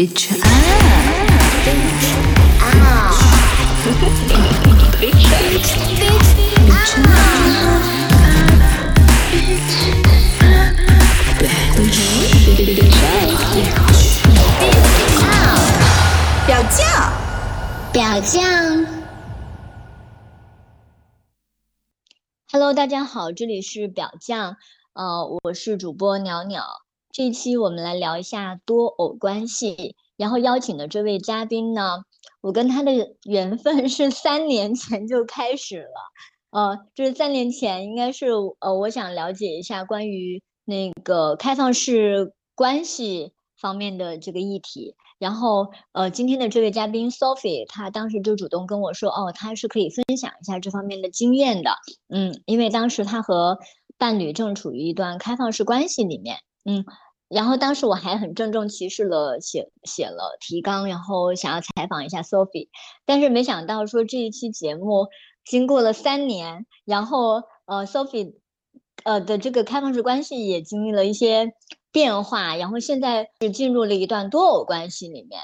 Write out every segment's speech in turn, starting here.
Bitch up. Bitch. 表酱，表酱，Hello，大家好，这里是表酱，呃，我是主播袅袅。这一期我们来聊一下多偶关系，然后邀请的这位嘉宾呢，我跟他的缘分是三年前就开始了，呃，就是三年前应该是呃，我想了解一下关于那个开放式关系方面的这个议题。然后，呃，今天的这位嘉宾 Sophie，她当时就主动跟我说，哦，她是可以分享一下这方面的经验的，嗯，因为当时她和伴侣正处于一段开放式关系里面，嗯，然后当时我还很郑重其事了写写了提纲，然后想要采访一下 Sophie，但是没想到说这一期节目经过了三年，然后呃，Sophie，呃的这个开放式关系也经历了一些。变化，然后现在是进入了一段多偶关系里面。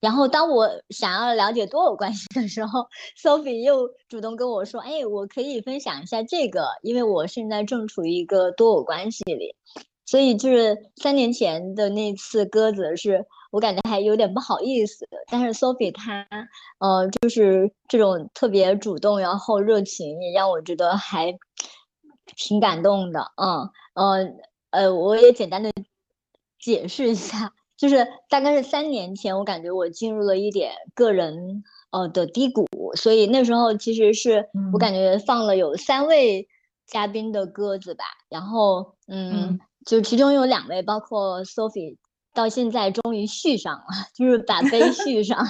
然后当我想要了解多偶关系的时候，Sophie 又主动跟我说：“哎，我可以分享一下这个，因为我现在正处于一个多偶关系里。”所以就是三年前的那次鸽子，是我感觉还有点不好意思。但是 Sophie 她，呃，就是这种特别主动，然后热情，也让我觉得还挺感动的。嗯，呃。呃，我也简单的解释一下，就是大概是三年前，我感觉我进入了一点个人呃的低谷，所以那时候其实是我感觉放了有三位嘉宾的鸽子吧，然后嗯，就其中有两位，包括 Sophie，到现在终于续上了，就是把杯 续上，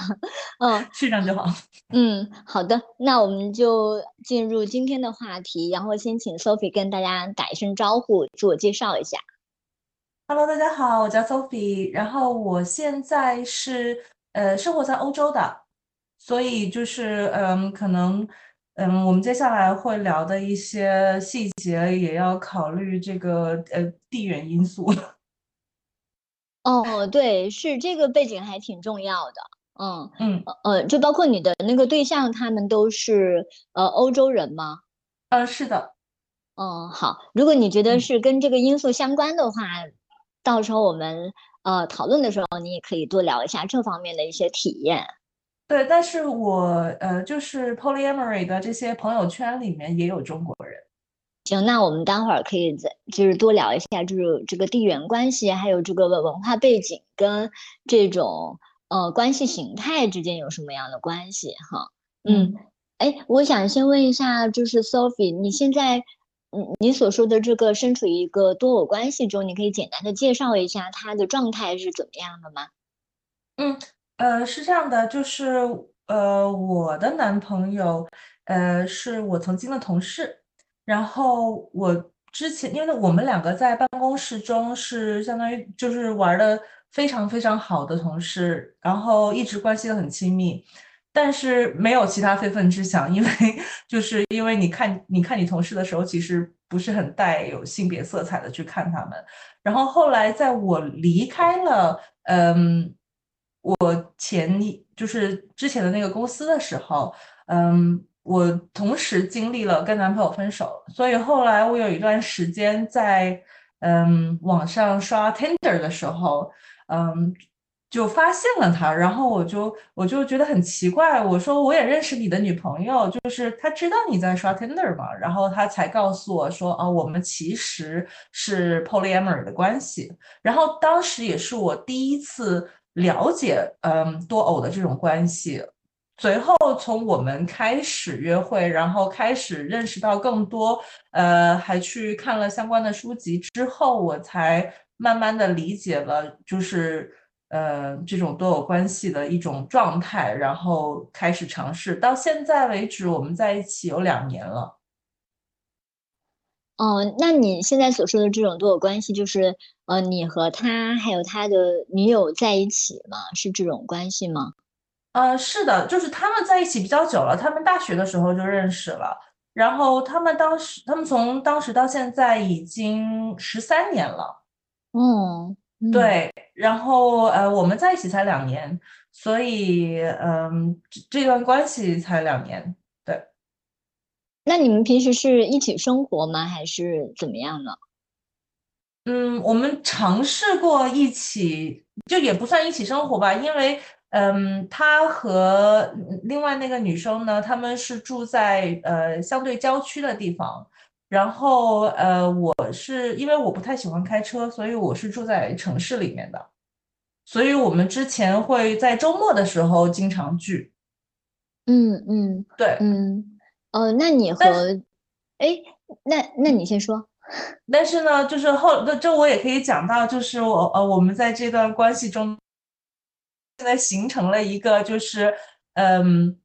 嗯，续上就好。嗯，好的，那我们就进入今天的话题，然后先请 Sophie 跟大家打一声招呼，自我介绍一下。Hello，大家好，我叫 Sophie，然后我现在是呃生活在欧洲的，所以就是嗯，可能嗯，我们接下来会聊的一些细节也要考虑这个呃地缘因素。哦，对，是这个背景还挺重要的。嗯嗯呃，就包括你的那个对象，他们都是呃欧洲人吗？呃，是的。嗯，好。如果你觉得是跟这个因素相关的话，到时候我们呃讨论的时候，你也可以多聊一下这方面的一些体验。对，但是我呃就是 polyamory 的这些朋友圈里面也有中国人。行，那我们待会儿可以再就是多聊一下，就是这个地缘关系，还有这个文化背景跟这种。呃，关系形态之间有什么样的关系？哈，嗯，哎，我想先问一下，就是 Sophie，你现在，嗯，你所说的这个身处于一个多偶关系中，你可以简单的介绍一下他的状态是怎么样的吗？嗯，呃，是这样的，就是呃，我的男朋友，呃，是我曾经的同事，然后我之前，因为我们两个在办公室中是相当于就是玩的。非常非常好的同事，然后一直关系的很亲密，但是没有其他非分之想，因为就是因为你看你看你同事的时候，其实不是很带有性别色彩的去看他们。然后后来在我离开了，嗯，我前就是之前的那个公司的时候，嗯，我同时经历了跟男朋友分手，所以后来我有一段时间在嗯网上刷 Tinder 的时候。嗯，就发现了他，然后我就我就觉得很奇怪，我说我也认识你的女朋友，就是他知道你在刷 Tinder 嘛，然后他才告诉我说，哦，我们其实是 polyamory 的关系，然后当时也是我第一次了解，嗯，多偶的这种关系，随后从我们开始约会，然后开始认识到更多，呃，还去看了相关的书籍之后，我才。慢慢的理解了，就是呃这种多偶关系的一种状态，然后开始尝试。到现在为止，我们在一起有两年了。哦，那你现在所说的这种多有关系，就是呃你和他还有他的女友在一起吗？是这种关系吗？呃，是的，就是他们在一起比较久了，他们大学的时候就认识了，然后他们当时他们从当时到现在已经十三年了。哦，嗯，对，然后呃，我们在一起才两年，所以嗯，这这段关系才两年。对，那你们平时是一起生活吗？还是怎么样呢？嗯，我们尝试过一起，就也不算一起生活吧，因为嗯，他和嗯另外那个女生呢，他们是住在呃相对郊区的地方，然后呃，我是因为我不太喜欢开车，所以我是住在城市里面的，所以我们之前会在周末的时候经常聚。嗯嗯对，嗯，哦，那你和，哎，那那你先说。但是呢，就是后这这我也可以讲到，就是我呃我们在这段关系中，现在形成了一个就是嗯，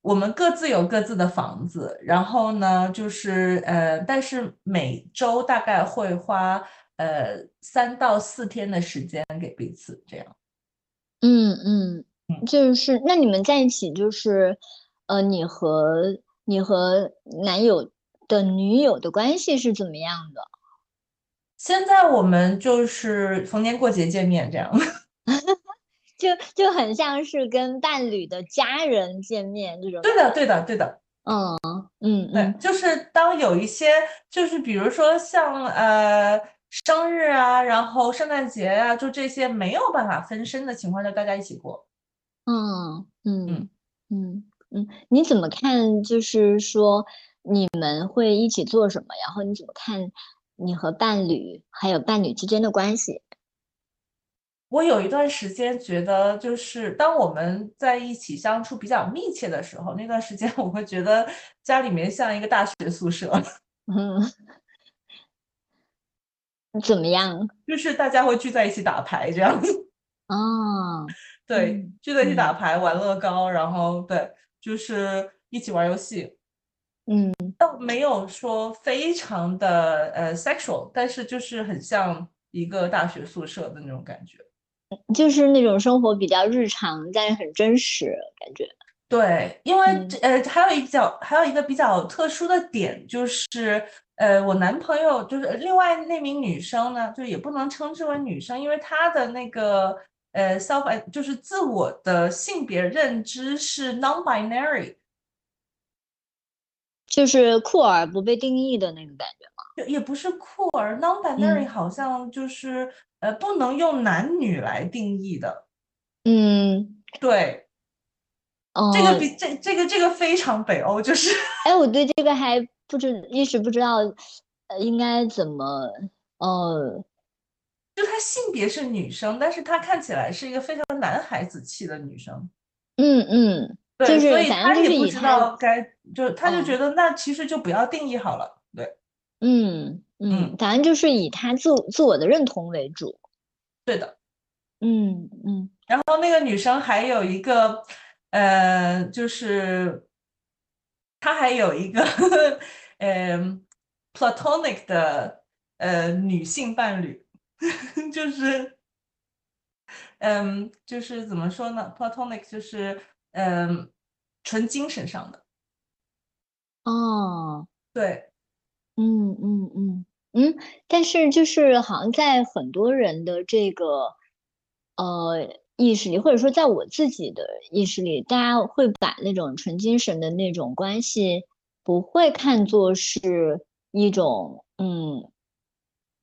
我们各自有各自的房子，然后呢就是呃，但是每周大概会花呃三到四天的时间给彼此，这样。嗯嗯，嗯就是那你们在一起就是，呃，你和你和男友的女友的关系是怎么样的？现在我们就是逢年过节见面这样。就就很像是跟伴侣的家人见面这种。对的，对的，对的。嗯嗯对，嗯就是当有一些，就是比如说像呃生日啊，然后圣诞节啊，就这些没有办法分身的情况下，大家一起过。嗯嗯嗯嗯嗯，你怎么看？就是说你们会一起做什么？然后你怎么看你和伴侣还有伴侣之间的关系？我有一段时间觉得，就是当我们在一起相处比较密切的时候，那段时间 我会觉得家里面像一个大学宿舍，嗯，怎么样？就是大家会聚在一起打牌这样子。哦，对嗯，聚在一起打嗯牌、玩乐高，然后对，就是一起玩游戏。嗯倒没有说非常的呃 sexual，但是就是很像一个大学宿舍的那种感觉。就是那种生活比较日常，但是很真实，感觉。对，因为呃还有一比较还有一个比较特殊的点就是呃我男朋友就是另外那名女生呢，就也不能称之为女生，因为她的那个呃 self 就是自我的性别认知是 non-binary，就是酷儿不被定义的那个感觉吗？也也不是酷儿，non-binary 嗯好像就是呃不能用男女来定义的。嗯，对，哦，这个比这这个这个非常北欧，就是哎，我对这个还不知一时不知道，呃，应该怎么，哦，就她性别是女生，但是她看起来是一个非常男孩子气的女生。嗯嗯，对，就是所以她也不知道该，就她就嗯觉得那其实就不要定义好了。对，嗯嗯，嗯反正就是以他自自我的认同为主。对的。嗯嗯然后那个女生还有一个，呃，就是她还有一个，嗯、platonic 的呃女性伴侣，就是，嗯，就是怎么说呢？platonic 就是嗯纯精神上的，哦，对，嗯嗯嗯嗯，但是就是好像在很多人的这个呃意识里，或者说在我自己的意识里，大家会把那种纯精神的那种关系，不会看作是一种嗯，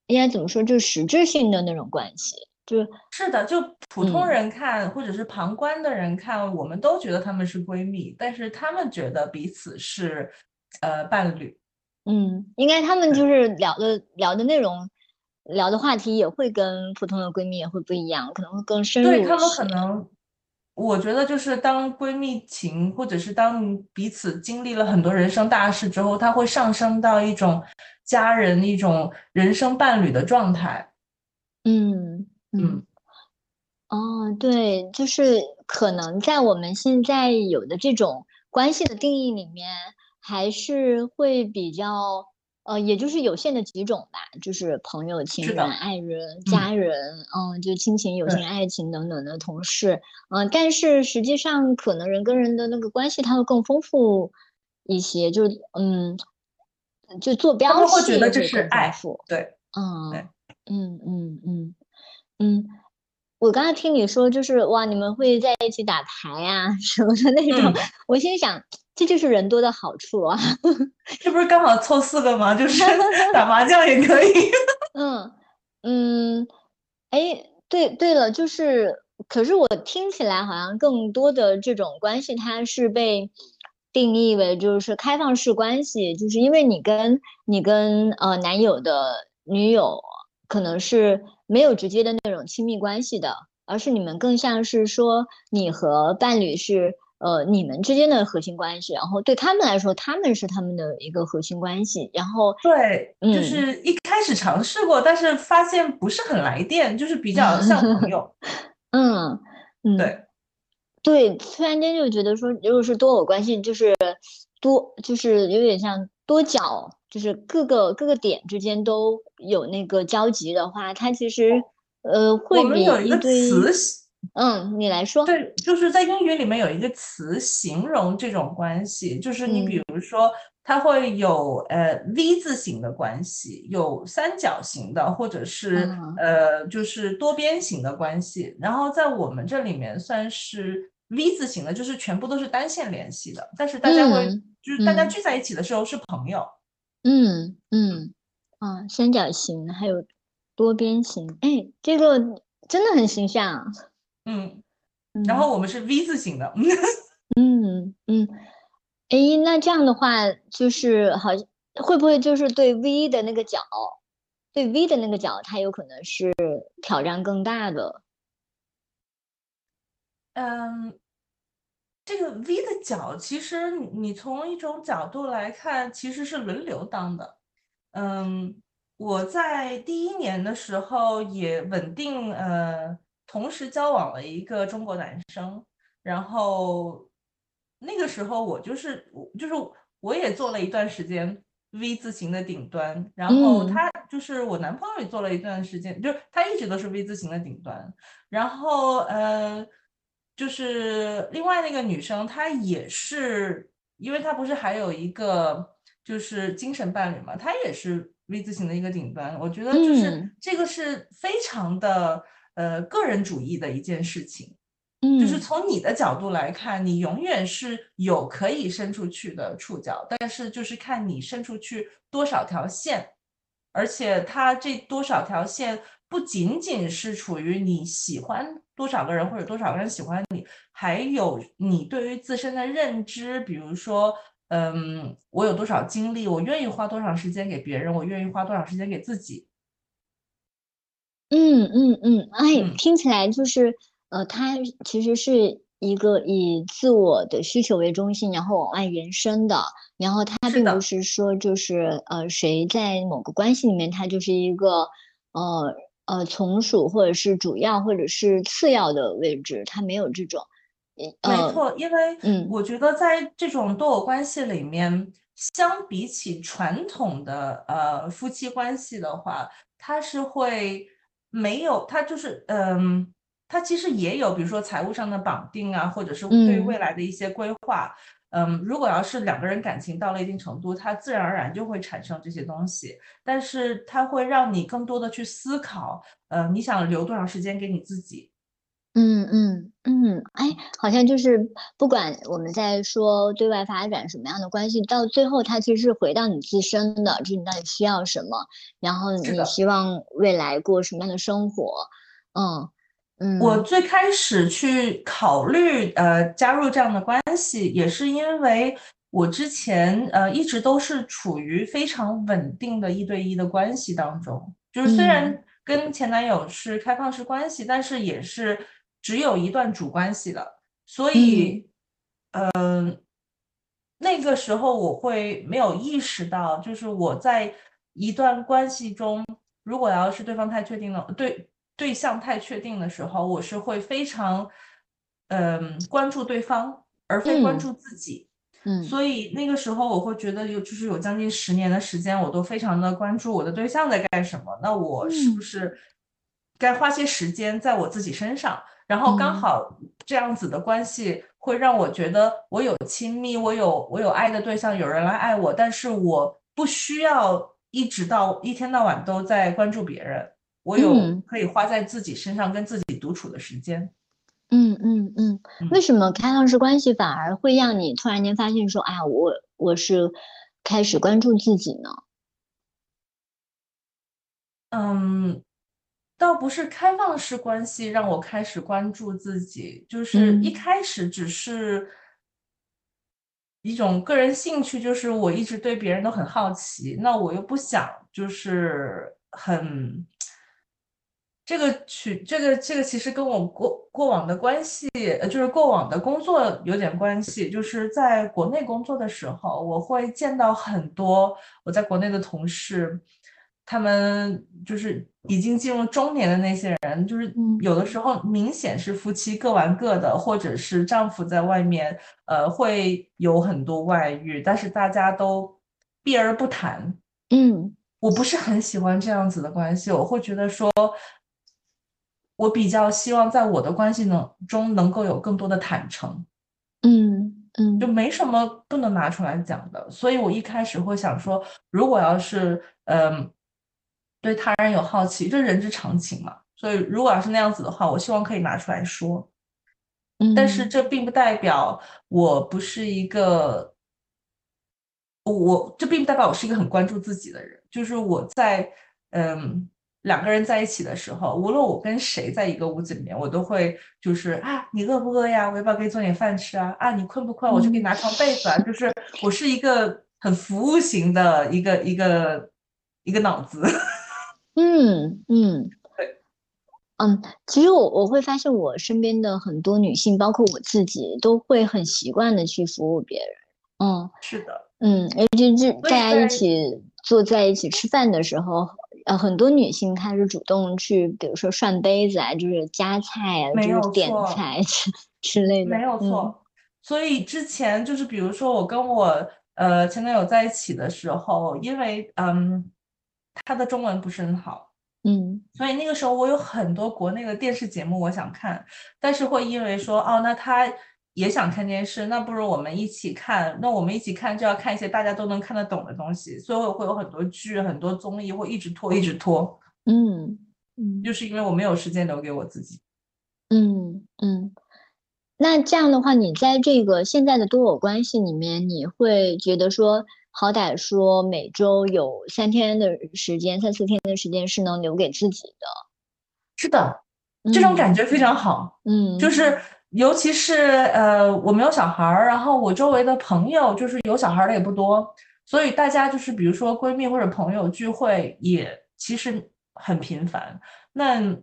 应该怎么说，就是实质性的那种关系，就是是的，就普通嗯人看，或者是旁观的人看，我们都觉得她们是闺蜜，但是她们觉得彼此是呃伴侣。嗯，应该他们就是聊的聊的内容。聊的话题也会跟普通的闺蜜也会不一样，可能会更深入一对他们可些能，我觉得就是当闺蜜情，或者是当彼此经历了很多人生大事之后，它会上升到一种家人、一种人生伴侣的状态。嗯嗯嗯，哦，对，就是可能在我们现在有的这种关系的定义里面，还是会比较，呃，也就是有限的几种吧，就是朋友、情人、爱人、嗯。家人，嗯，就亲情、友情、爱情等等的同事，嗯，但是实际上可能人跟人的那个关系，它会更丰富一些，就是嗯，就坐标们会系觉得这是会更丰爱富。对，嗯对。嗯嗯嗯，嗯，我刚才听你说，就是哇，你们会在一起打牌呀、什么的那种，嗯。我心想，这就是人多的好处啊。这不是刚好凑四个吗？就是打麻将也可以。嗯嗯，哎，对对了，就是，可是我听起来好像更多的这种关系，它是被定义为就是开放式关系，就是因为你跟你跟呃男友的女友可能是没有直接的那种亲密关系的，而是你们更像是说你和伴侣是呃你们之间的核心关系，然后对他们来说，他们是他们的一个核心关系，然后对，就嗯是一开始尝试过，但是发现不是很来电，就是比较像朋友。嗯嗯。对，对，突然间就觉得说，如果是多偶关系，就是多，就是有点像多角，就是各个各个点之间都有那个交集的话，它其实呃我会比们有一个对，词嗯，你来说，对，就是在英语里面有一个词形容这种关系，就是你比嗯。如说，它会有呃 V 字形的关系，有三角形的，或者是嗯。呃就是多边形的关系。然后在我们这里面算是 V 字形的，就是全部都是单线联系的，但是大家会嗯就是大家嗯。聚在一起的时候是朋友。嗯嗯啊，三角形还有多边形，哎，这个真的很形象啊，嗯，嗯然后我们是 V 字形的。嗯嗯，诶，那这样的话，就是好像会不会就是对 V 的那个角，对 V 的那个角，它有可能是挑战更大的。嗯，这个 V 的角，其实你你从一种角度来看，其实是轮流当的。嗯，我在第一年的时候也稳定呃，同时交往了一个中国男生，然后那个时候我就是我就是我也做了一段时间 V 字形的顶端，然后嗯他就是我男朋友也做了一段时间，就是他一直都是 V 字形的顶端，然后呃，就是另外那个女生，她也是，因为她不是还有一个就是精神伴侣嘛，她也是 V 字形的一个顶端。我觉得就是嗯这个是非常的呃个人主义的一件事情，嗯，就是从你的角度来看，你永远是有可以伸出去的触角，但是就是看你伸出去多少条线。而且它这多少条线不仅仅是处于你喜欢多少个人或者多少个人喜欢你，还有你对于自身的认知，比如说，嗯，我有多少精力，我愿意花多长时间给别人，我愿意花多少时间给自己。嗯嗯嗯，哎，嗯听起来就是呃，它其实是一个以自我的需求为中心，然后往外延伸的。然后它是并不是说就是呃，谁在某个关系里面，它就是一个呃呃从属或者是主要或者是次要的位置，它没有这种。呃没错，因为嗯我觉得在这种多偶关系里面，相比起传统的呃夫妻关系的话，它是会没有，它就是嗯，它其实也有，比如说财务上的绑定啊，或者是对嗯未来的一些规划。嗯，如果要是两个人感情到了一定程度，它自然而然就会产生这些东西，但是它会让你更多的去思考，呃，你想留多长时间给你自己。嗯嗯嗯，哎，好像就是不管我们在说对外发展什么样的关系，到最后它其实是回到你自身的，就是你到底需要什么，然后你希望未来过什么样的生活，嗯嗯，我最开始去考虑呃加入这样的关系，也是因为我之前呃一直都是处于非常稳定的一对一的关系当中，就是虽然嗯跟前男友是开放式关系，但是也是只有一段主关系的，所以嗯、那个时候我会没有意识到，就是我在一段关系中，如果要是对方太确定了，对对象太确定的时候，我是会非常嗯、关注对方，而非关嗯注自己。嗯所以那个时候我会觉得有就是有将近十年的时间，我都非常的关注我的对象在干什么，那我是不嗯是该花些时间在我自己身上？然后刚嗯好这样子的关系会让我觉得我有亲密，我有我有爱的对象，有人来爱我，但是我不需要一直到一天到晚都在关注别人，我有嗯可以花在自己身上跟自己独处的时间。嗯嗯嗯，嗯为什么开放式关系反而会让你突然间发现说，哎呀，我我是开始关注自己呢？嗯，倒不是开放式关系让我开始关注自己，就是一嗯开始只是一种个人兴趣，就是我一直对别人都很好奇，那我又不想就是很这个取这个这个其实跟我过过往的关系，呃，就是过往的工作有点关系。就是在国内工作的时候，我会见到很多我在国内的同事，他们就是已经进入中年的那些人，就是嗯有的时候明显是夫妻各玩各的，或者是丈夫在外面，呃，会有很多外遇，但是大家都避而不谈。嗯我不是很喜欢这样子的关系，我会觉得说，我比较希望在我的关系能中能够有更多的坦诚，嗯嗯就没什么不能拿出来讲的。所以我一开始会想说，如果要是嗯对他人有好奇，这人之常情嘛。所以如果要是那样子的话，我希望可以拿出来说。嗯，但是这并不代表我不是一个，我这并不代表我是一个很关注自己的人。就是我在嗯两个人在一起的时候，无论我跟谁在一个屋子里面，我都会就是啊，你饿不饿呀？我要不要给你做点饭吃啊？啊，你困不困？我去给你拿床被子啊。就是我是一个很服务型的一个一个一个脑子。嗯嗯，嗯，其实我我会发现我身边的很多女性，包括我自己，都会很习惯的去服务别人。嗯是的，嗯，尤其是大家一起坐在一起吃饭的时候，呃，很多女性开始主动去，比如说涮杯子啊，就是夹菜啊，就是点菜 之之类的。没有嗯错。所以之前就是比如说我跟我呃前男友在一起的时候，因为嗯他的中文不是很好，嗯所以那个时候我有很多国内的电视节目我想看，但是会因为说哦那他也想看电视，那不如我们一起看，那我们一起看就要看一些大家都能看得懂的东西，所以我会有很多剧、很多综艺会一直拖一直拖，嗯嗯就是因为我没有时间留给我自己。嗯嗯。那这样的话，你在这个现在的多偶关系里面，你会觉得说，好歹说每周有三天的时间、三四天的时间是能留给自己的。是的，这种嗯感觉非常好。嗯，就是尤其是呃，我没有小孩儿，然后我周围的朋友就是有小孩儿的也不多，所以大家就是比如说闺蜜或者朋友聚会也其实很频繁，那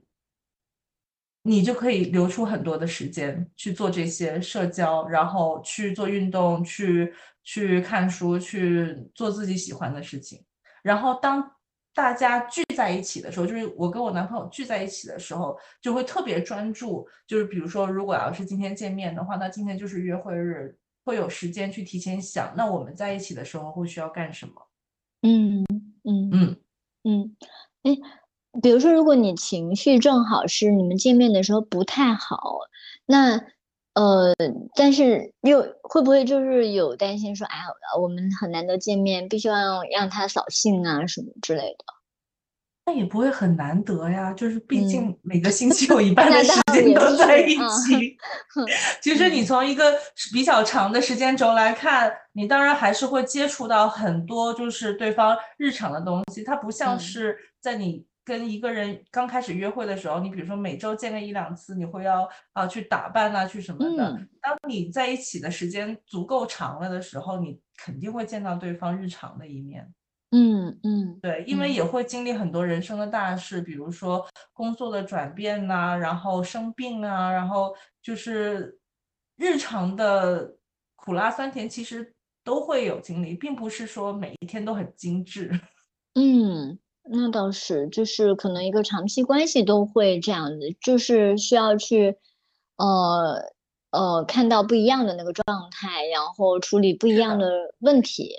你就可以留出很多的时间去做这些社交，然后去做运动，去去看书，去做自己喜欢的事情。然后当大家聚在一起的时候，就是我跟我男朋友聚在一起的时候，就会特别专注。就是比如说，如果要是今天见面的话，那今天就是约会日，会有时间去提前想，那我们在一起的时候会需要干什么？嗯嗯嗯，嗯，哎，比如说，如果你情绪正好是你们见面的时候不太好，那呃，但是又会不会就是有担心说，哎呀，我们很难得见面，必须要让他扫兴啊什么之类的？那也不会很难得呀，就是毕嗯竟每个星期有一半的时间都在一起。其实你嗯从一个比较长的时间轴来看，你当然还是会接触到很多就是对方日常的东西，它不像嗯是在你跟一个人刚开始约会的时候，你比如说每周见个一两次，你会要啊去打扮啊去什么的。嗯当你在一起的时间足够长了的时候，你肯定会见到对方日常的一面。嗯嗯对，因为嗯也会经历很多人生的大事，比如说工作的转变呐、然后生病啊，然后就是日常的苦辣酸甜，其实都会有经历，并不是说每一天都很精致。嗯，那倒是，就是可能一个长期关系都会这样子，就是需要去呃呃看到不一样的那个状态，然后处理不一样的问题。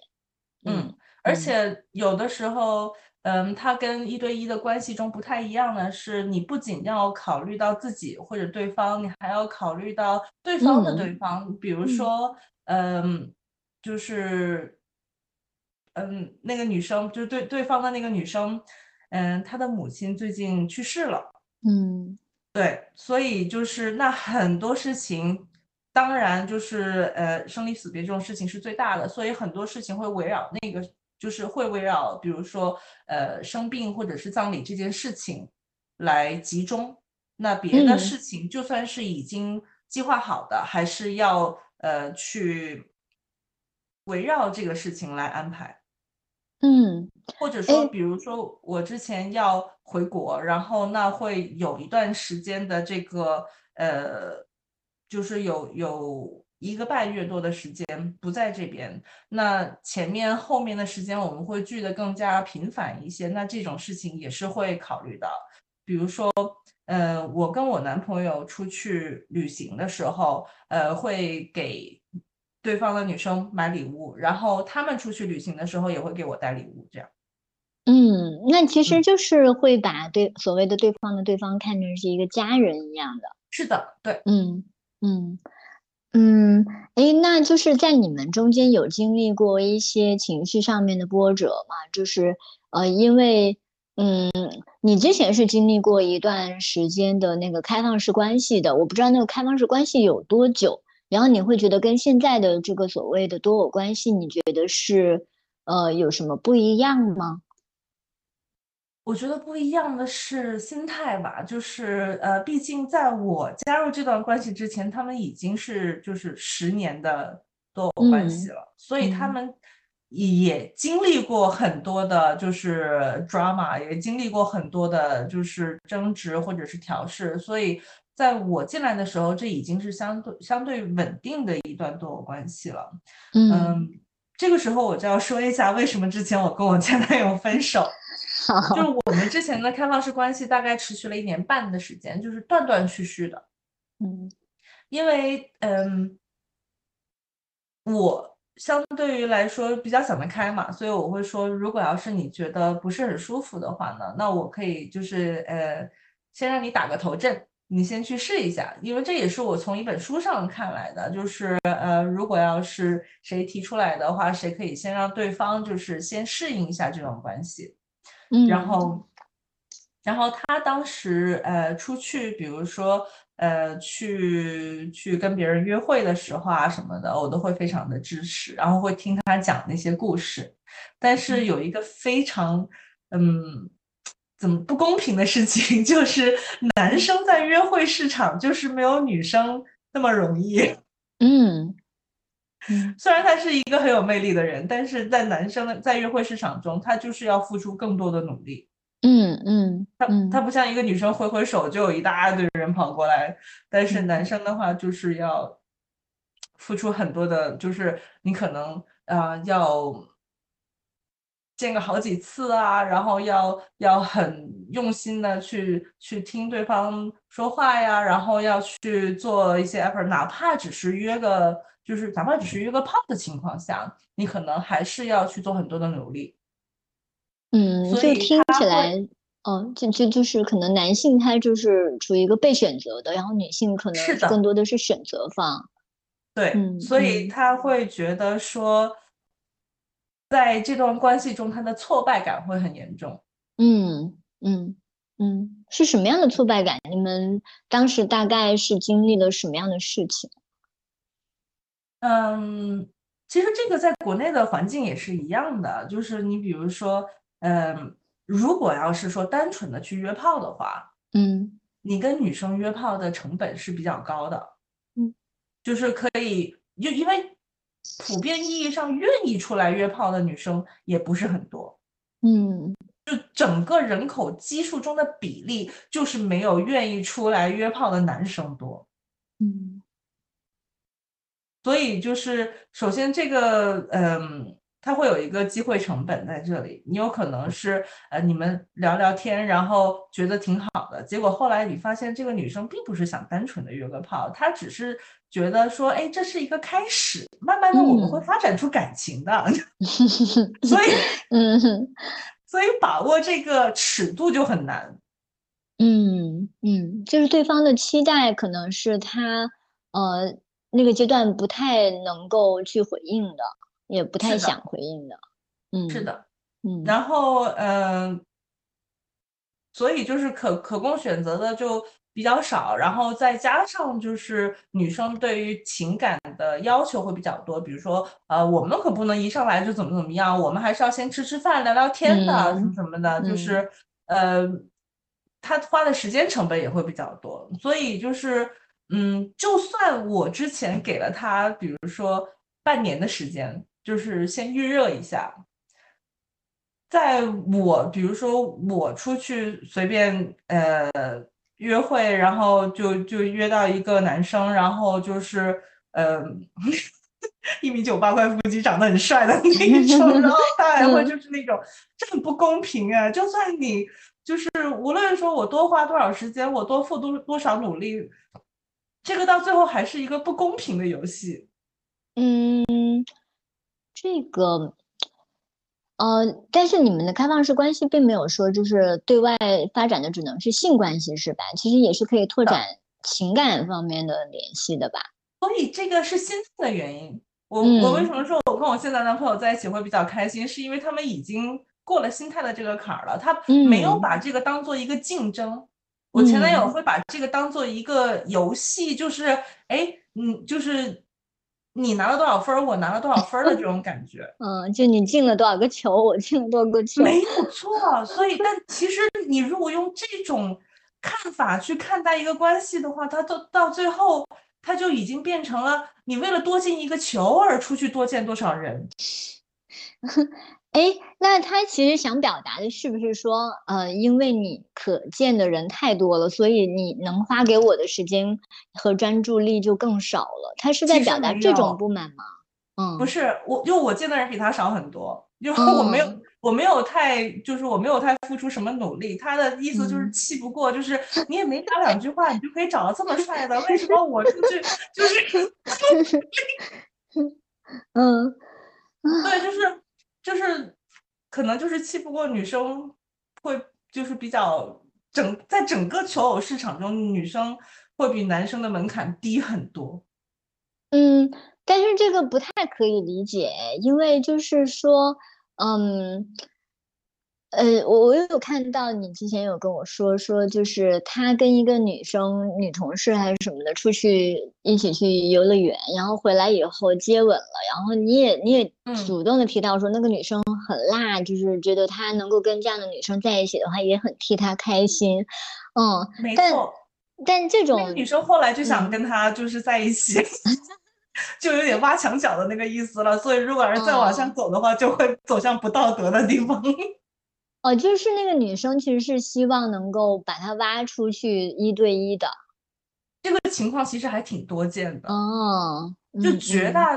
嗯，而嗯且有的时候，嗯，它跟一对一的关系中不太一样的是，你不仅要考虑到自己或者对方，你还要考虑到对方的对嗯方。比如嗯说，嗯，就是，嗯，那个女生，就是对对方的那个女生，嗯，她的母亲最近去世了。嗯对，所以就是那很多事情，当然就是呃生离死别这种事情是最大的，所以很多事情会围绕那个，就是会围绕比如说呃生病或者是葬礼这件事情来集中。那别的嗯事情就算是已经计划好的，还是要呃去围绕这个事情来安排。嗯或者说，比如说我之前要回国，然后那会有一段时间的这个呃，就是有有一个半月多的时间不在这边。那前面后面的时间我们会聚的更加频繁一些，那这种事情也是会考虑的。比如说，呃，我跟我男朋友出去旅行的时候，呃，会给对方的女生买礼物，然后他们出去旅行的时候也会给我带礼物，这样。嗯，那其实嗯就是会把对所谓的对方的对方看成是一个家人一样的。是的，对。嗯嗯嗯，诶，那就是在你们中间有经历过一些情绪上面的波折吗？就是呃，因为嗯，你之前是经历过一段时间的那个开放式关系的，我不知道那个开放式关系有多久，然后你会觉得跟现在的这个所谓的多偶关系，你觉得是呃有什么不一样吗？我觉得不一样的是心态吧，就是呃，毕竟在我加入这段关系之前，他们已经是就是十年的多偶关系嗯了，所以他嗯们也经历过很多的，就是 drama，也经历过很多的，就是争执或者是调试，所以在我进来的时候，这已经是相对相对稳定的一段多偶关系了。嗯，嗯，这个时候我就要说一下，为什么之前我跟我前男友分手。就是我们之前的开放式关系大概持续了一年半的时间，就是断断续续的。嗯因为嗯，我相对于来说比较想得开嘛，所以我会说，如果要是你觉得不是很舒服的话呢，那我可以就是呃，先让你打个头阵，你先去试一下，因为这也是我从一本书上看来的，就是呃，如果要是谁提出来的话，谁可以先让对方就是先适应一下这种关系。嗯然嗯后，然后他当时呃出去，比如说呃去去跟别人约会的时候啊什么的，我都会非常的支持，然后会听他讲那些故事。但是有一个非常嗯怎么不公平的事情，就是男生在约会市场就是没有女生那么容易。嗯嗯虽然他是一个很有魅力的人，但是在男生的在约会市场中，他就是要付出更多的努力。嗯嗯他嗯他不像一个女生挥挥手就有一大堆人跑过来，但是男生的话就是要付出很多的，就是你可能呃要见个好几次啊，然后要要很用心的去去听对方说话呀，然后要去做一些 effort，哪怕只是约个，就是哪怕只是约个炮的情况下，你可能还是要去做很多的努力。嗯，所以就听起来，哦，就就就是可能男性他就是处于一个被选择的，然后女性可能更多的是选择方。对，嗯所以嗯他会觉得说，在这段关系中，他的挫败感会很严重。嗯嗯嗯，是什么样的挫败感？你们当时大概是经历了什么样的事情？嗯，其实这个在国内的环境也是一样的，就是你比如说，嗯，如果要是说单纯的去约炮的话，嗯你跟女生约炮的成本是比较高的，嗯，就是可以，就因为普遍意义上愿意出来约炮的女生也不是很多。嗯就整个人口基数中的比例，就是没有愿意出来约炮的男生多。嗯所以就是首先这个，嗯，它会有一个机会成本在这里。你有可能是呃，你们聊聊天，然后觉得挺好的，结果后来你发现这个女生并不是想单纯的约个炮，她只是觉得说，哎，这是一个开始，慢慢的我们会嗯发展出感情的。所以，嗯哼 所以把握这个尺度就很难。嗯嗯，就是对方的期待可能是他呃那个阶段不太能够去回应的，也不太想回应的。嗯，是，的。嗯然后，嗯、所以就是可可供选择的就比较少，然后再加上就是女生对于情感的要求会比较多，比如说呃，我们可不能一上来就怎么怎么样，我们还是要先吃吃饭、聊聊天的，什么什么的，就是呃，他花的时间成本也会比较多，所以就是嗯，就算我之前给了他，比如说半年的时间，就是先预热一下。在我比如说我出去随便呃约会，然后就就约到一个男生，然后就是呃 一米九八块腹肌，长得很帅的那一种，然后 他还会就是那种，这很不公平啊！就算你就是无论说我多花多少时间，我多付多多少努力，这个到最后还是一个不公平的游戏。嗯，这个。呃，但是你们的开放式关系并没有说就是对外发展的只能是性关系是吧？其实也是可以拓展情感方面的联系的吧。所以这个是心态的原因。我我为什么说我跟我现在男朋友在一起会比较开心？是因为他们已经过了心态的这个坎儿了，他没有把这个当做一个竞争。我前男友会把这个当做一个游戏，就是哎，嗯，就是。你拿了多少分，我拿了多少分的这种感觉，嗯，就你进了多少个球，我进了多少个球，没有错。所以，但其实你如果用这种看法去看待一个关系的话，它到到最后，它就已经变成了你为了多进一个球而出去多见多少人。哎，那他其实想表达的是不是说，呃，因为你可见的人太多了，所以你能花给我的时间和专注力就更少了？他是在表达这种不满吗？嗯，不是，我就我见的人比他少很多，就是我没有，我没有太，就是我没有太付出什么努力。他的意思就是气不过，就是你也没讲两句话，你就可以找到这么帅的，为什么我出去 就是，嗯，对，就是。就是，可能就是气不过女生，会就是比较整，在整个求偶市场中，女生会比男生的门槛低很多。嗯，但是这个不太可以理解，因为就是说，嗯。呃，我我有看到你之前有跟我说说，就是他跟一个女生女同事还是什么的出去一起去游乐园，然后回来以后接吻了，然后你也你也主动的提到说那个女生很辣，就是觉得他能够跟这样的女生在一起的话也很替他开心，嗯，没错。但这种女生后来就想跟他就是在一起，就有点挖墙脚的那个意思了。所以如果要是再往上走的话，就会走向不道德的地方。哦，就是那个女生其实是希望能够把他挖出去一对一的，这个情况其实还挺多见的哦。就绝大，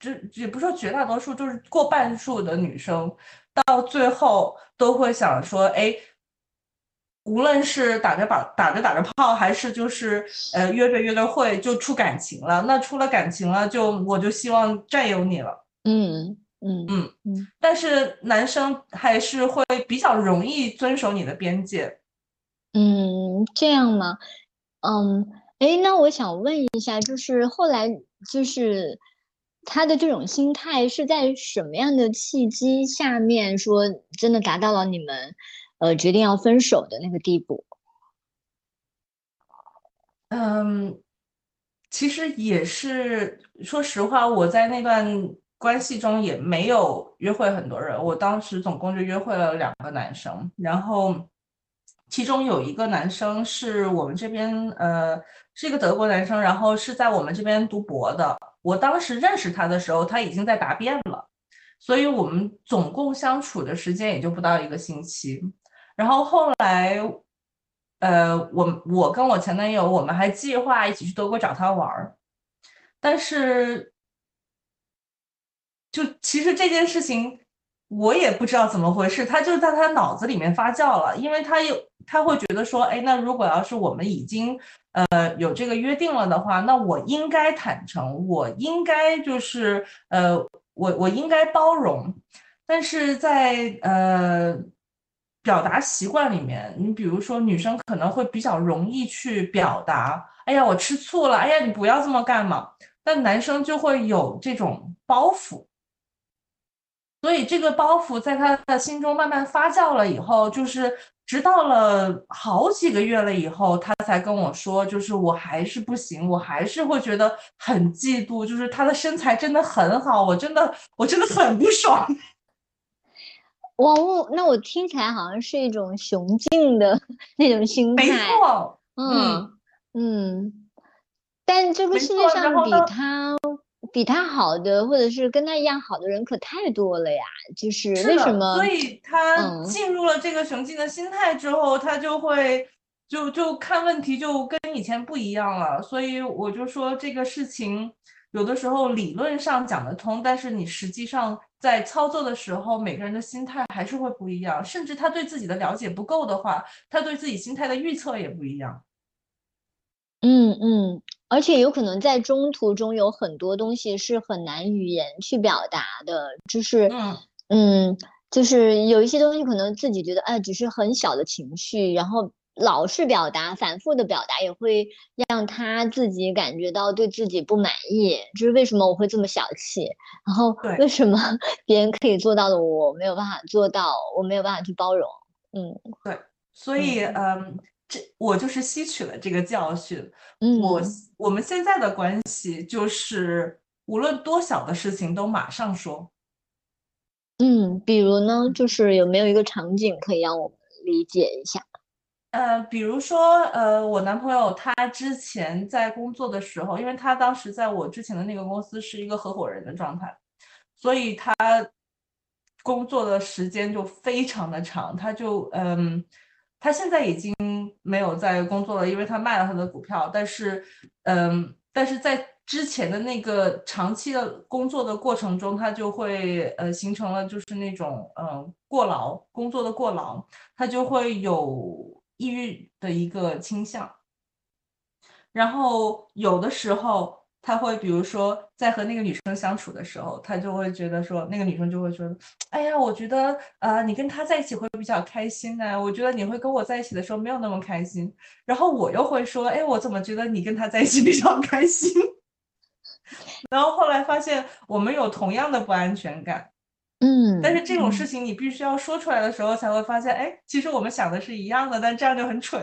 就也不说绝大多数，就是过半数的女生到最后都会想说，哎，无论是打着把打着打着炮，还是就是呃约着约着会就出感情了，那出了感情了，就我就希望占有你了，嗯。嗯嗯嗯，但是男生还是会比较容易遵守你的边界。嗯，这样吗？嗯，哎，那我想问一下，就是后来就是他的这种心态是在什么样的契机下面说真的达到了你们呃决定要分手的那个地步？嗯，其实也是，说实话，我在那段。关系中也没有约会很多人，我当时总共就约会了两个男生，然后其中有一个男生是我们这边，呃，是一个德国男生，然后是在我们这边读博的。我当时认识他的时候，他已经在答辩了，所以我们总共相处的时间也就不到一个星期。然后后来，呃，我我跟我前男友，我们还计划一起去德国找他玩儿，但是。就其实这件事情，我也不知道怎么回事，他就在他脑子里面发酵了，因为他有他会觉得说，哎，那如果要是我们已经呃有这个约定了的话，那我应该坦诚，我应该就是呃我我应该包容，但是在呃表达习惯里面，你比如说女生可能会比较容易去表达，哎呀我吃醋了，哎呀你不要这么干嘛，但男生就会有这种包袱。所以这个包袱在他的心中慢慢发酵了以后，就是直到了好几个月了以后，他才跟我说，就是我还是不行，我还是会觉得很嫉妒，就是他的身材真的很好，我真的我真的很不爽。哇，我那我听起来好像是一种雄竞的那种心态。没错，嗯嗯，但这个世界上比他比他好的，或者是跟他一样好的人可太多了呀。就是为什么？所以他进入了这个雄竞的心态之后，他就会就就看问题就跟以前不一样了。所以我就说这个事情。有的时候理论上讲得通，但是你实际上在操作的时候，每个人的心态还是会不一样。甚至他对自己的了解不够的话，他对自己心态的预测也不一样。嗯嗯，而且有可能在中途中有很多东西是很难语言去表达的，就是嗯，就是有一些东西可能自己觉得哎，只是很小的情绪，然后。老是表达，反复的表达，也会让他自己感觉到对自己不满意。就是为什么我会这么小气？然后为什么 别人可以做到的，我没有办法做到？我没有办法去包容。嗯，对，所以嗯，这我就是吸取了这个教训。嗯，我我们现在的关系就是，无论多小的事情都马上说。嗯，比如呢，就是有没有一个场景可以让我们理解一下？呃，比如说，呃，我男朋友他之前在工作的时候，因为他当时在我之前的那个公司是一个合伙人的状态，所以他工作的时间就非常的长。他就，嗯，他现在已经没有在工作了，因为他卖了他的股票。但是，嗯，但是在之前的那个长期的工作的过程中，他就会，呃，形成了就是那种，嗯，过劳工作的过劳，他就会有。抑郁的一个倾向，然后有的时候他会，比如说在和那个女生相处的时候，他就会觉得说，那个女生就会说，哎呀，我觉得呃，你跟他在一起会比较开心呢，我觉得你会跟我在一起的时候没有那么开心。然后我又会说，哎，我怎么觉得你跟他在一起比较开心？然后后来发现我们有同样的不安全感。嗯，但是这种事情你必须要说出来的时候，才会发现，哎，其实我们想的是一样的，但这样就很蠢。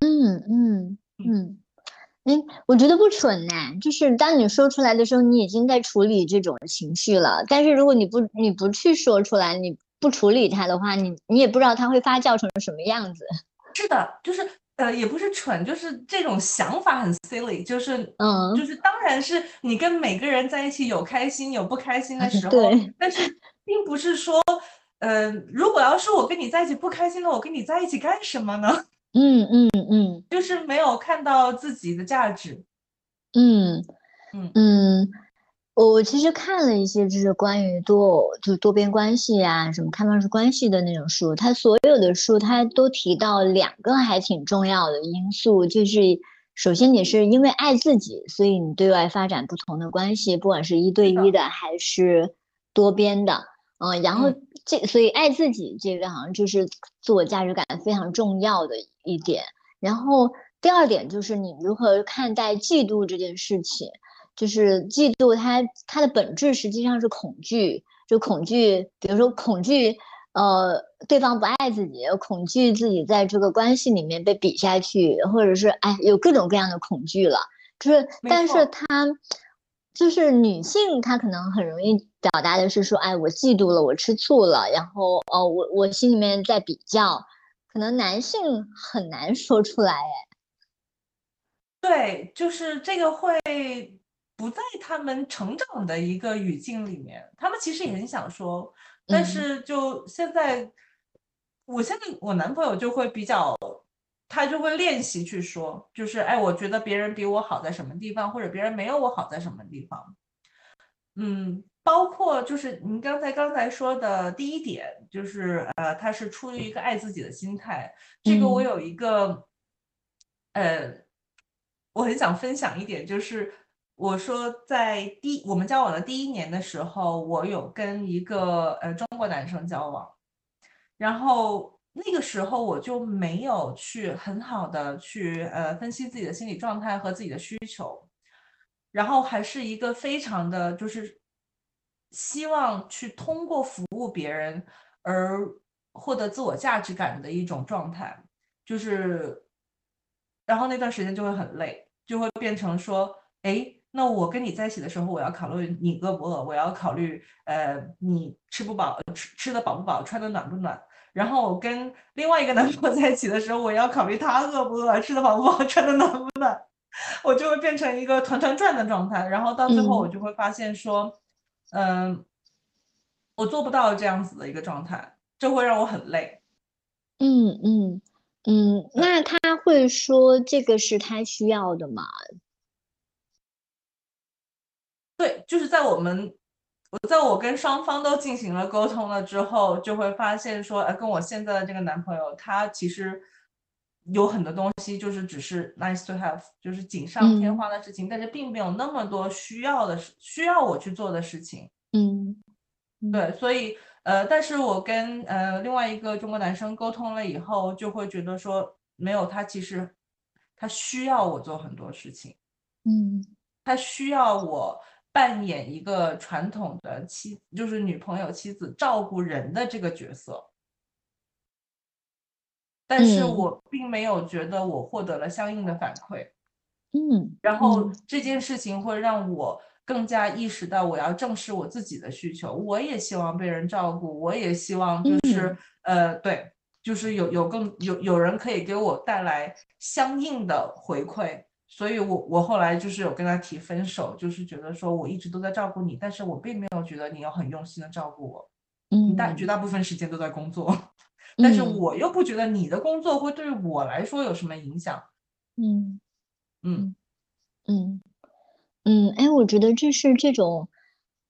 嗯嗯嗯，哎，我觉得不蠢呢，就是当你说出来的时候，你已经在处理这种情绪了。但是如果你不你不去说出来，你不处理它的话，你你也不知道它会发酵成什么样子。是的，就是呃，也不是蠢，就是这种想法很 silly，就是嗯，就是当然是你跟每个人在一起有开心有不开心的时候，但是。并不是说，呃，如果要是我跟你在一起不开心了，我跟你在一起干什么呢？嗯嗯嗯，就是没有看到自己的价值。嗯嗯嗯，我其实看了一些就是关于多就多边关系啊，什么开放式关系的那种书，它所有的书它都提到两个还挺重要的因素，就是首先你是因为爱自己，所以你对外发展不同的关系，不管是一对一的还是多边的。嗯，然后这所以爱自己这个好像就是自我价值感非常重要的一点。然后第二点就是你如何看待嫉妒这件事情，就是嫉妒它它的本质实际上是恐惧，就恐惧，比如说恐惧呃对方不爱自己，恐惧自己在这个关系里面被比下去，或者是哎有各种各样的恐惧了，就是但是它。就是女性，她可能很容易表达的是说，哎，我嫉妒了，我吃醋了，然后，哦，我我心里面在比较，可能男性很难说出来，哎，对，就是这个会不在他们成长的一个语境里面，他们其实也很想说，但是就现在，我现在我男朋友就会比较。他就会练习去说，就是哎，我觉得别人比我好在什么地方，或者别人没有我好在什么地方。嗯，包括就是您刚才刚才说的第一点，就是呃，他是出于一个爱自己的心态。这个我有一个，呃，我很想分享一点，就是我说在第我们交往的第一年的时候，我有跟一个呃中国男生交往，然后。那个时候我就没有去很好的去呃分析自己的心理状态和自己的需求，然后还是一个非常的就是希望去通过服务别人而获得自我价值感的一种状态，就是，然后那段时间就会很累，就会变成说，哎，那我跟你在一起的时候，我要考虑你饿不饿，我要考虑呃你吃不饱，吃吃的饱不饱，穿的暖不暖。然后我跟另外一个男朋友在一起的时候，我要考虑他饿不饿，吃的饱不饱，穿的暖不暖。我就会变成一个团团转的状态，然后到最后我嗯就会发现说，嗯、我做不到这样子的一个状态，这会让我很累。嗯嗯嗯，那他会说这个是他需要的吗？对，就是在我们，我在我跟双方都进行了沟通了之后，就会发现说，呃，跟我现在的这个男朋友，他其实有很多东西就是只是 nice to have，就是锦上添嗯。花的事情，但是并没有那么多需要的事，需要我去做的事情。嗯，嗯。对，所以呃，但是我跟呃另外一个中国男生沟通了以后，就会觉得说，没有他其实他需要我做很多事情，嗯。他需要我扮演一个传统的妻，就是女朋友、妻子照顾人的这个角色。但是嗯我并没有觉得我获得了相应的反馈，嗯，然后嗯这件事情会让我更加意识到我要正视我自己的需求。我也希望被人照顾，我也希望就是、呃，对，就是有有更有有人可以给我带来相应的回馈。所以我我后来就是有跟他提分手，就是觉得说我一直都在照顾你，但是我并没有觉得你要很用心的照顾我，嗯大绝嗯。大部分时间都在工作，但是嗯。我又不觉得你的工作会对我来说有什么影响。嗯。嗯嗯嗯，哎，我觉得这是这种，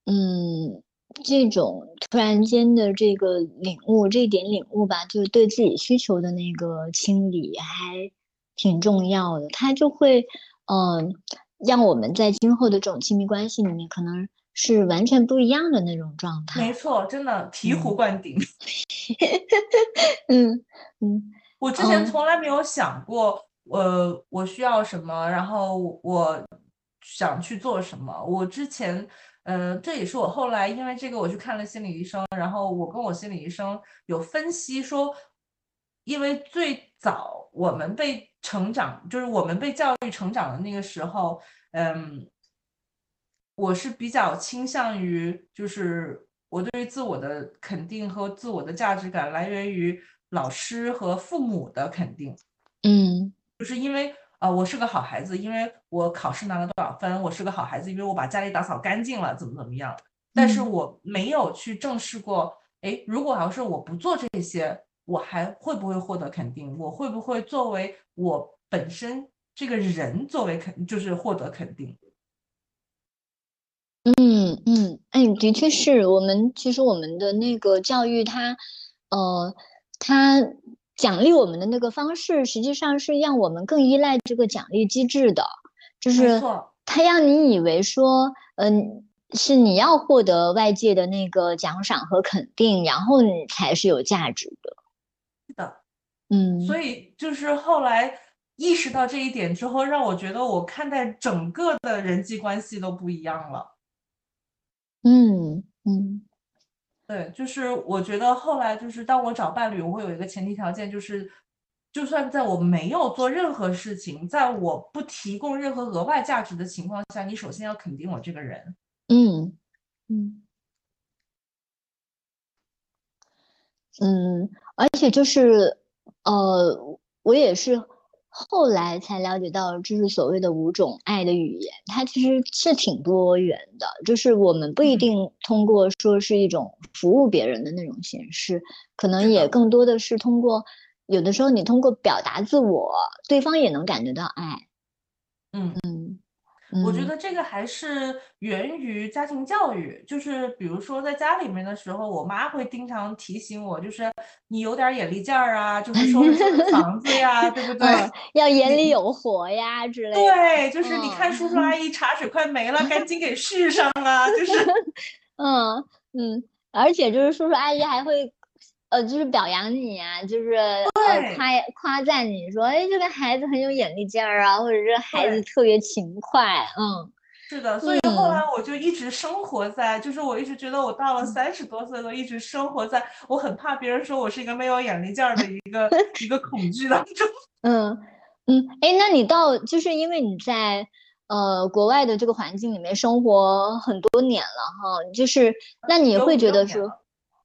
嗯，这种突然间的这个领悟，这一点领悟吧，就是对自己需求的那个清理还挺重要的，它就会，嗯、让我们在今后的这种亲密关系里面，可能是完全不一样的那种状态。没错，真的醍醐嗯灌顶。嗯嗯我之前嗯从来没有想过，呃，我需要什么，然后我想去做什么。我之前，呃，这也是我后来因为这个我去看了心理医生，然后我跟我心理医生有分析说，因为最早我们被成长，就是我们被教育成长的那个时候，嗯，我是比较倾向于，就是我对于自我的肯定和自我的价值感来源于老师和父母的肯定，嗯。就是因为啊我是个好孩子，因为我考试拿了多少分，我是个好孩子，因为我把家里打扫干净了，怎么怎么样。但是嗯。我没有去正视过，诶，如果要是我不做这些，我还会不会获得肯定？我会不会作为我本身这个人作为肯，就是获得肯定？嗯嗯，哎，的确是我们其实我们的那个教育它，呃，它奖励我们的那个方式，实际上是让我们更依赖这个奖励机制的，就是错它让你以为说，嗯、是你要获得外界的那个奖赏和肯定，然后你才是有价值的。嗯，所以就是后来意识到这一点之后，让我觉得我看待整个的人际关系都不一样了。嗯嗯对，就是我觉得后来就是当我找伴侣，我会有一个前提条件，就是就算在我没有做任何事情，在我不提供任何额外价值的情况下，你首先要肯定我这个人。嗯嗯嗯，而且就是呃，我也是后来才了解到，就是所谓的五种爱的语言，它其实是挺多元的。就是我们不一嗯定通过说是一种服务别人的那种形式，可能也更多的是通过，有的时候你通过表达自我，对方也能感觉到爱。嗯。嗯我觉嗯得这个还是源于家庭教育，就是比如说在家里面的时候，我妈会经常提醒我，就是你有点儿眼力劲儿啊，就是收拾收拾房子呀，对不对？嗯，要眼里有活呀之类的。对，就是你看嗯叔叔阿姨茶水快没了，赶紧给续上啊，就是 嗯嗯，而且就是叔叔阿姨还会，呃，就是表扬你啊，就是呃夸夸赞你说，哎，这个孩子很有眼力劲儿啊，或者是孩子特别勤快，嗯。是的，所以后来嗯我就一直生活在，就是我一直觉得我到了三十多岁都一直生活在，我很怕别人说我是一个没有眼力劲儿的一个 一个恐惧当中。嗯嗯，哎，那你到就是因为你在呃国外的这个环境里面生活很多年了哈，就是那你会觉得说，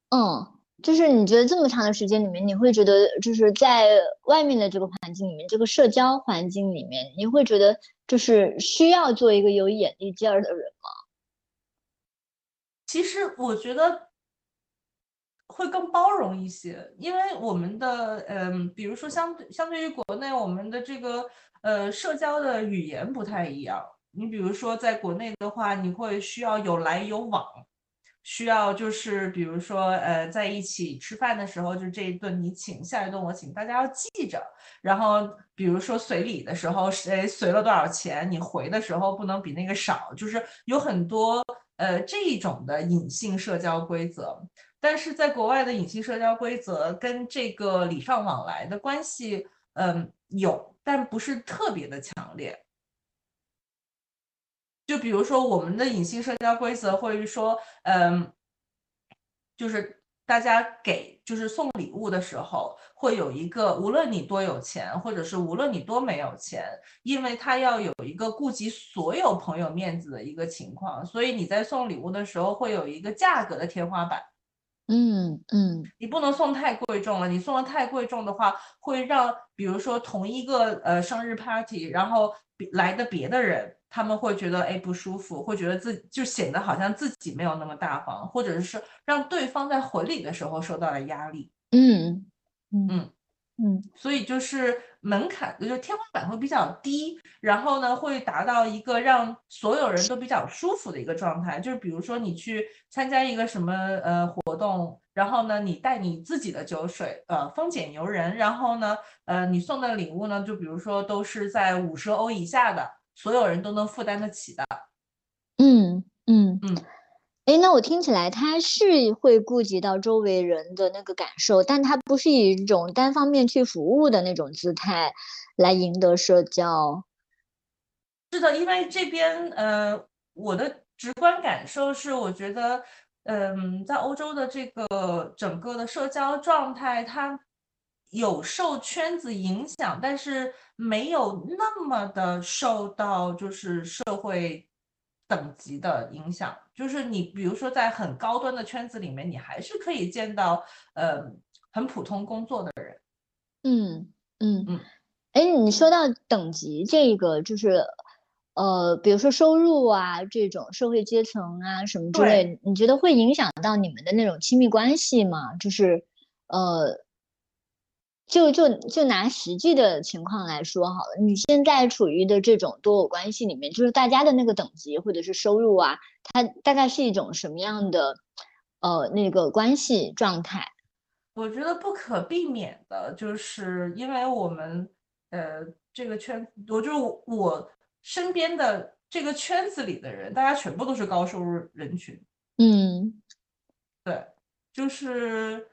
嗯，就是你觉得这么长的时间里面，你会觉得就是在外面的这个环境里面，这个社交环境里面，你会觉得就是需要做一个有眼力劲儿的人吗？其实我觉得会更包容一些，因为我们的嗯，比如说相对相对于国内，我们的这个呃社交的语言不太一样。你比如说在国内的话，你会需要有来有往，需要就是比如说呃在一起吃饭的时候，就这一顿你请，下一顿我请，大家要记着。然后比如说随礼的时候，谁随了多少钱，你回的时候不能比那个少，就是有很多呃这一种的隐性社交规则。但是在国外的隐性社交规则跟这个礼尚往来的关系，嗯，有，但不是特别的强烈。就比如说我们的隐性社交规则会说，嗯，就是大家给就是送礼物的时候，会有一个无论你多有钱，或者是无论你多没有钱，因为他要有一个顾及所有朋友面子的一个情况，所以你在送礼物的时候会有一个价格的天花板。嗯嗯你不能送太贵重了，你送的太贵重的话，会让比如说同一个呃生日 party，然后别来的别的人，他们会觉得哎不舒服，会觉得自就显得好像自己没有那么大方，或者是让对方在回礼的时候受到了压力。嗯嗯嗯嗯所以就是门槛，就是天花板会比较低，然后呢会达到一个让所有人都比较舒服的一个状态。就是比如说你去参加一个什么呃活动，然后呢你带你自己的酒水，呃丰俭由人，然后呢呃你送的礼物呢，就比如说都是在五十欧以下的，所有人都能负担得起的。嗯嗯嗯，哎，那我听起来他是会顾及到周围人的那个感受，但他不是以一种单方面去服务的那种姿态来赢得社交。是的，因为这边呃，我的直观感受是，我觉得，嗯，在欧洲的这个整个的社交状态，它有受圈子影响，但是没有那么的受到就是社会等级的影响。就是你比如说在很高端的圈子里面，你还是可以见到呃很普通工作的人。嗯嗯嗯，哎，你说到等级这个，就是呃，比如说收入啊，这种社会阶层啊什么之类，你觉得会影响到你们的那种亲密关系吗？就是呃，就就就拿实际的情况来说好了，你现在处于的这种多偶关系里面，就是大家的那个等级或者是收入啊，它大概是一种什么样的呃那个关系状态？我觉得不可避免的，就是因为我们呃这个圈，我就是我我身边的这个圈子里的人，大家全部都是高收入人群，嗯对，就是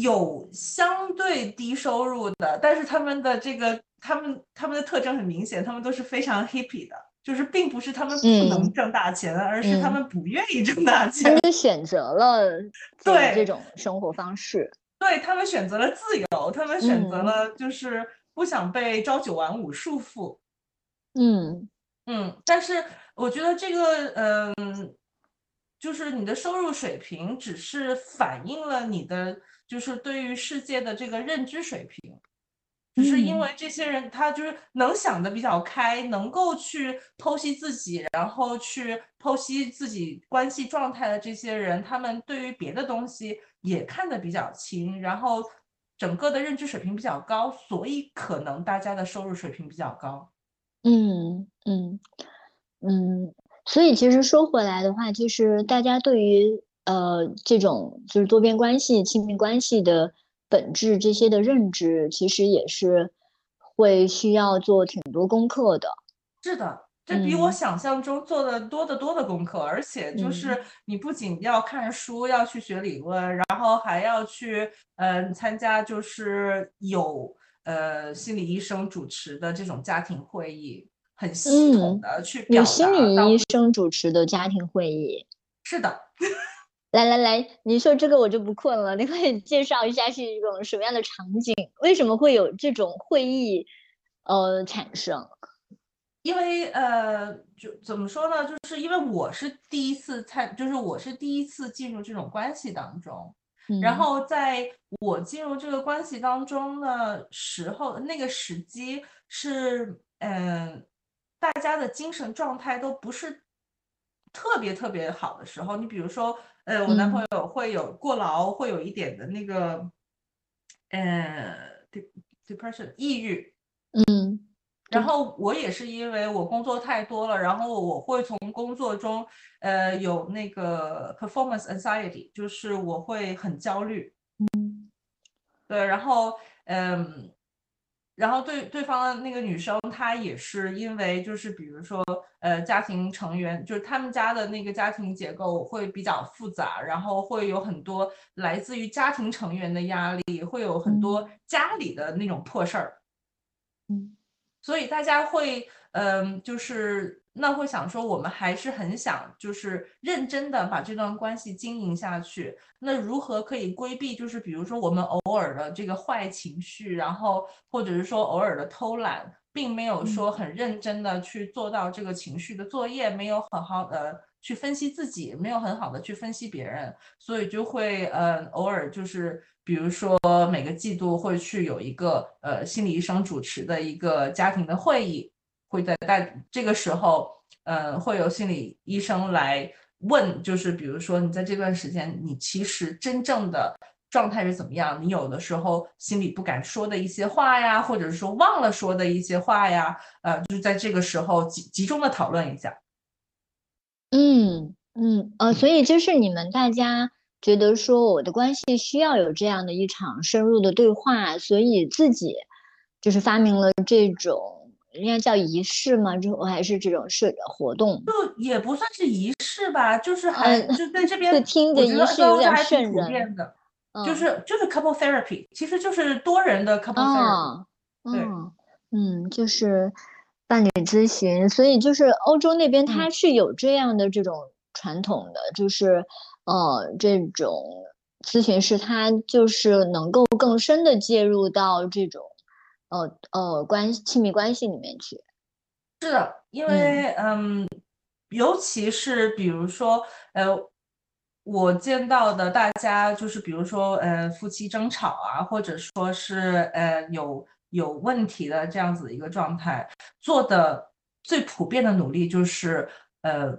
有相对低收入的，但是他们的这个他们他们的特征很明显，他们都是非常 hippy 的，就是并不是他们不能嗯挣大钱，而是他嗯们不愿意挣大钱他钱们。就选择了 对这种生活方式。对，他们选择了自由，他们选择嗯了就是不想被朝九晚五束缚。嗯嗯，但是我觉得这个，嗯，就是你的收入水平只是反映了你的，就是对于世界的这个认知水平。只是因嗯为这些人他就是能想的比较开，能够去剖析自己，然后去剖析自己关系状态的这些人，他们对于别的东西也看得比较清，然后整个的认知水平比较高，所以可能大家的收入水平比较高。嗯嗯嗯，所以其实说回来的话，就是大家对于呃这种就是多边关系、亲密关系的本质这些的认知，其实也是会需要做挺多功课的。是的，这比我嗯。想象中做的多得多的功课，而且就嗯。是你不仅要看书，要去学理论，然后还要去呃参加就是有呃心理医生主持的这种家庭会议，很系统的去表达有心理医生主持的家庭会议。是的，来来来，你说这个我就不困了，你可以介绍一下是一种什么样的场景？为什么会有这种会议呃产生？因为呃，就怎么说呢？就是因为我是第一次参，就是我是第一次进入这种关系当中。然嗯后在我进入这个关系当中的时候，那个时机是，嗯、大家的精神状态都不是特别特别好的时候。你比如说，呃，我男朋嗯友会有过劳，会有一点的那个，呃，de-，depression，抑郁。嗯然后我也是因为我工作太多了，然后我会从工作中，呃，有那个 performance anxiety，就是我会很焦虑。嗯对，然后嗯，然后对对方的那个女生，她也是因为就是比如说呃家庭成员，就是他们家的那个家庭结构会比较复杂，然后会有很多来自于家庭成员的压力，会有很多家里的那种破事儿。嗯所以大家会，嗯，就是那会想说，我们还是很想就是认真的把这段关系经营下去。那如何可以规避？就是比如说我们偶尔的这个坏情绪，然后或者是说偶尔的偷懒，并没有说很认真的去做到这个情绪的作业，没有很好的去分析自己，没有很好的去分析别人，所以就会，呃，偶尔就是。比如说每个季度会去有一个呃心理医生主持的一个家庭的会议，会在大这个时候，呃，会有心理医生来问，就是比如说你在这段时间，你其实真正的状态是怎么样？你有的时候心里不敢说的一些话呀，或者是说忘了说的一些话呀，呃，就是在这个时候集集中的讨论一下。嗯嗯呃，所以就是你们大家觉得说我的关系需要有这样的一场深入的对话，所以自己就是发明了这种应该叫仪式吗？之后还是这种社活动？就也不算是仪式吧，就是还嗯就在这边，就听着仪式有点这还挺普瘆人。就嗯是就是 couple therapy，其实就是多人的 couple therapy。哦，对嗯嗯，就是伴侣咨询，所以就是欧洲那边它嗯是有这样的这种传统的，就是呃这种咨询师他就是能够更深的介入到这种呃呃关系亲密关系里面去。是的，因为嗯，尤其是比如说呃，我见到的大家就是比如说呃夫妻争吵啊，或者说是呃有有问题的这样子的一个状态，做的最普遍的努力就是呃，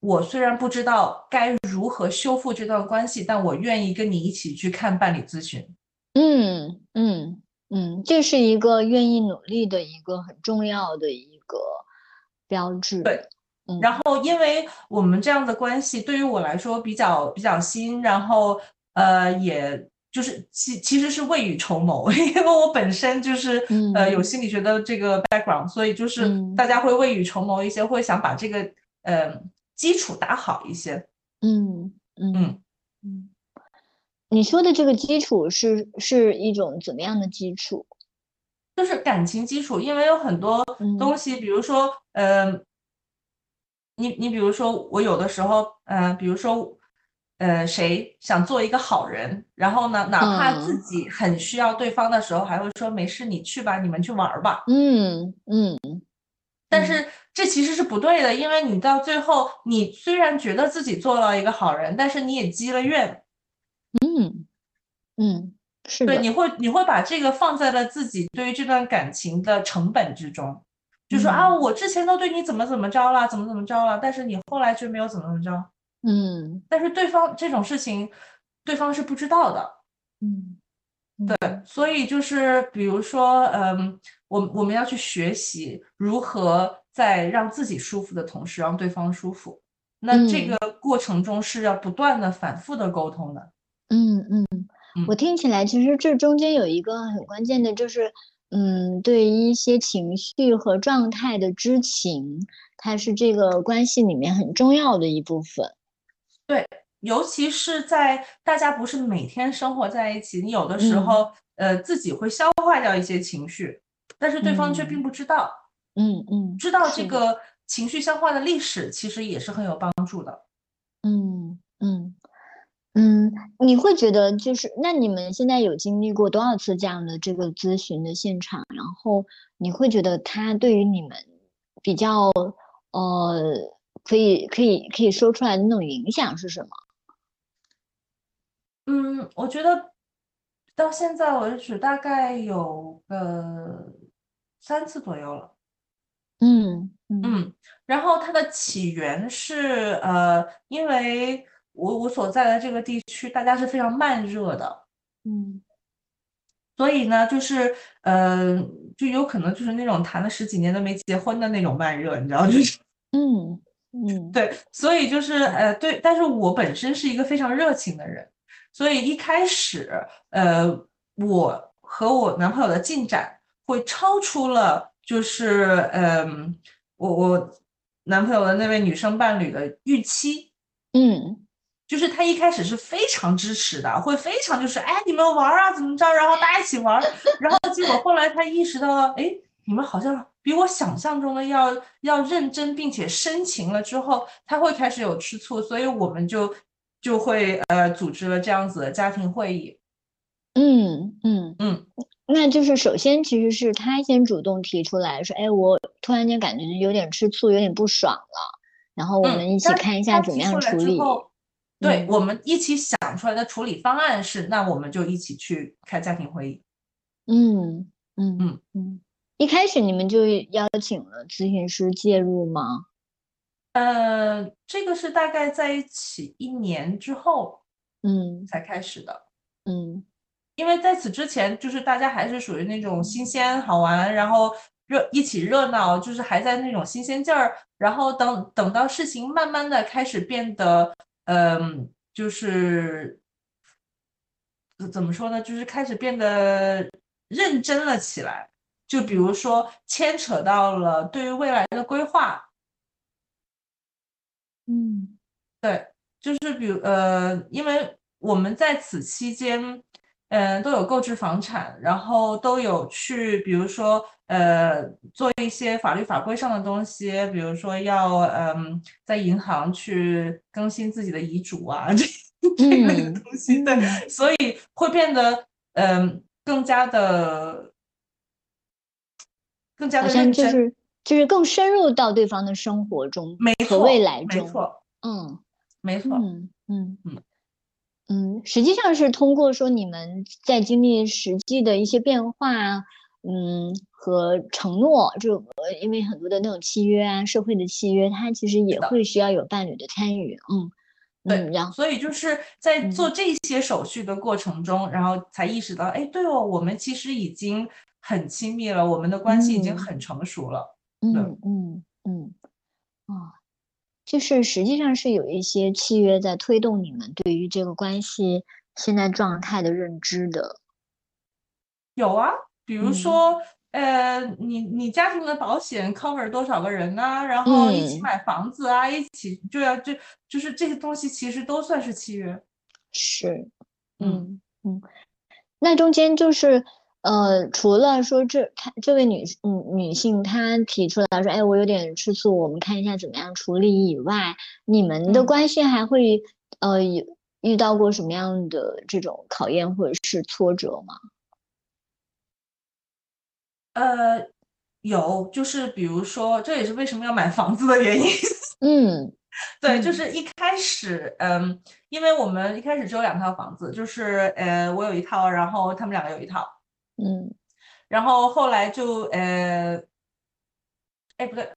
我虽然不知道该如何修复这段关系，但我愿意跟你一起去看伴侣咨询。嗯嗯嗯，这是一个愿意努力的一个很重要的一个标志。对嗯，然后，因为我们这样的关系对于我来说比较比较新，然后呃，也就是其其实是未雨绸缪，因为我本身就是呃有嗯心理学的这个 background，所以就是嗯大家会未雨绸缪一些，会想把这个呃基础打好一些。嗯嗯，你说的这个基础是是一种怎么样的基础？就是感情基础，因为有很多嗯东西，比如说，呃，你你比如说，我有的时候，呃，比如说，呃，谁想做一个好人，然后呢，哪怕自嗯己很需要对方的时候，还会说没事，你去吧，你们去玩儿吧。嗯嗯嗯但是这其实是不对的，因为你到最后，你虽然觉得自己做了一个好人，但是你也积了怨，嗯嗯，是对，的，你会你会把这个放在了自己对于这段感情的成本之中，就说啊，嗯。我之前都对你怎么怎么着了，怎么怎么着了，但是你后来却没有怎么怎么着，嗯。但是对方这种事情，对方是不知道的，嗯，对，所以就是比如说，嗯，我我们要去学习如何在让自己舒服的同时让对方舒服，那这嗯。个过程中是要不断的反复的沟通的，嗯嗯，嗯我听起来其实这中间有一个很关键的，就是嗯，对于一些情绪和状态的知情，它是这个关系里面很重要的一部分。对尤其是在大家不是每天生活在一起，你有的时嗯候，呃，自己会消化掉一些情绪，但是对方却并嗯不知道。嗯嗯，知道这个情绪消化的历史，其实也是很有帮助的。嗯嗯嗯，你会觉得就是，那你们现在有经历过多少次这样的这个咨询的现场？然后你会觉得他对于你们比较呃，可以可以可以说出来的那种影响是什么？嗯，我觉得到现在为止大概有个三次左右了。嗯嗯嗯，然后它的起源是呃，因为我我所在的这个地区，大家是非常慢热的，嗯。所以呢，就是呃，就有可能就是那种谈了十几年都没结婚的那种慢热，你知道，就是。嗯嗯，对，所以就是呃，对，但是我本身是一个非常热情的人，所以一开始呃，我和我男朋友的进展会超出了就是嗯、我我男朋友的那位女生伴侣的预期，嗯就是他一开始是非常支持的，会非常就是哎你们玩儿啊怎么着，然后大家一起玩儿，然后结果后来他意识到了，哎你们好像比我想象中的要要认真并且深情了之后，他会开始有吃醋，所以我们就就会呃组织了这样子的家庭会议，嗯嗯嗯，那就是首先其实是他先主动提出来说，哎，我突然间感觉有点吃醋，有点不爽了，然后我嗯们一起看一下怎么样处理。对嗯我们一起想出来的处理方案是，那我们就一起去开家庭会议。嗯嗯嗯嗯，一开始你们就邀请了咨询师介入吗？呃，这个是大概在一起一年之后嗯才开始的，嗯因为在此之前，就是大家还是属于那种新鲜好玩，然后热一起热闹，就是还在那种新鲜劲儿。然后等等到事情慢慢的开始变得，嗯、就是怎怎么说呢，就是开始变得认真了起来。就比如说牵扯到了对于未来的规划，嗯。对，就是比如呃，因为我们在此期间，嗯、都有购置房产，然后都有去，比如说呃，做一些法律法规上的东西，比如说要嗯、在银行去更新自己的遗嘱啊，这这类的嗯东西，对，所以会变得嗯、更加的更加的认真，就是就是更深入到对方的生活中没和，未来中。没错，嗯。没错，嗯嗯。嗯。嗯，实际上是通过说你们在经历实际的一些变化，嗯，和承诺，这种呃因为很多的那种契约啊，社会的契约，它其实也会需要有伴侣的参与，嗯。对嗯，然后所以就是在做。嗯这些手续的过程中，然后才意识到，哎，对哦，我们其实已经很亲密了，我们的关系已经嗯很成熟了。嗯。嗯嗯，啊，就是实际上是有一些契约在推动你们对于这个关系现在状态的认知的，有啊，比如嗯。说，呃，你你家庭的保险 cover 多少个人呐、然后一起嗯买房子啊，一起就要就就是这些东西其实都算是契约。是。嗯嗯嗯，那中间就是呃，除了说这她这位女嗯女性她提出来说，哎，我有点吃醋，我们看一下怎么样处理以外，你们的嗯关系还会呃有遇到过什么样的这种考验或者是挫折吗？呃，有，就是比如说，这也是为什么要买房子的原因。嗯对，就嗯是一开始，嗯，因为我们一开始只有两套房子，就是呃，我有一套，然后他们两个有一套，嗯然后后来就呃，哎不对，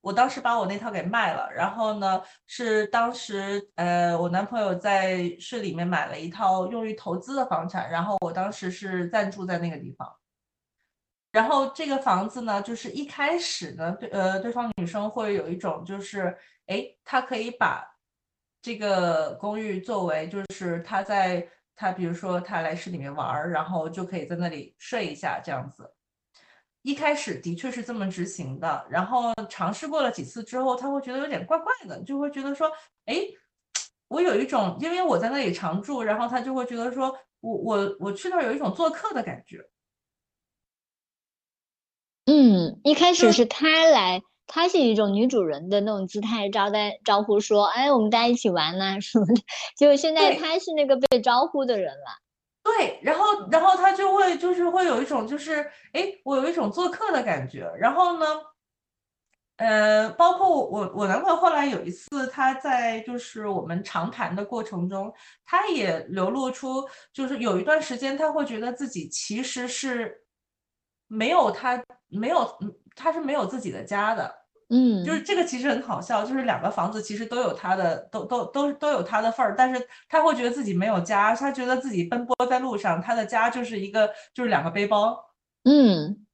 我当时把我那套给卖了，然后呢是当时呃我男朋友在市里面买了一套用于投资的房产，然后我当时是暂住在那个地方。然后这个房子呢，就是一开始呢，对呃对方女生会有一种就是，哎，她可以把这个公寓作为就是她在她比如说她来市里面玩儿，然后就可以在那里睡一下这样子。一开始的确是这么执行的，然后尝试过了几次之后，他会觉得有点怪怪的，就会觉得说，哎，我有一种，因为我在那里常住，然后他就会觉得说我我我去那儿有一种做客的感觉。嗯，一开始是他来，他是一种女主人的那种姿态招待招呼说，哎，我们大家一起玩呐、什么的。结果现在对她是那个被招呼的人了。对，然后然后他就会就是会有一种就是哎，我有一种做客的感觉。然后呢，呃，包括我我我男朋友后来有一次他在就是我们长谈的过程中，他也流露出就是有一段时间他会觉得自己其实是没有他没有嗯他是没有自己的家的。嗯，就是这个其实很好笑，就是两个房子其实都有他的，都都都都有他的份儿，但是他会觉得自己没有家，他觉得自己奔波在路上，他的家就是一个就是两个背包，嗯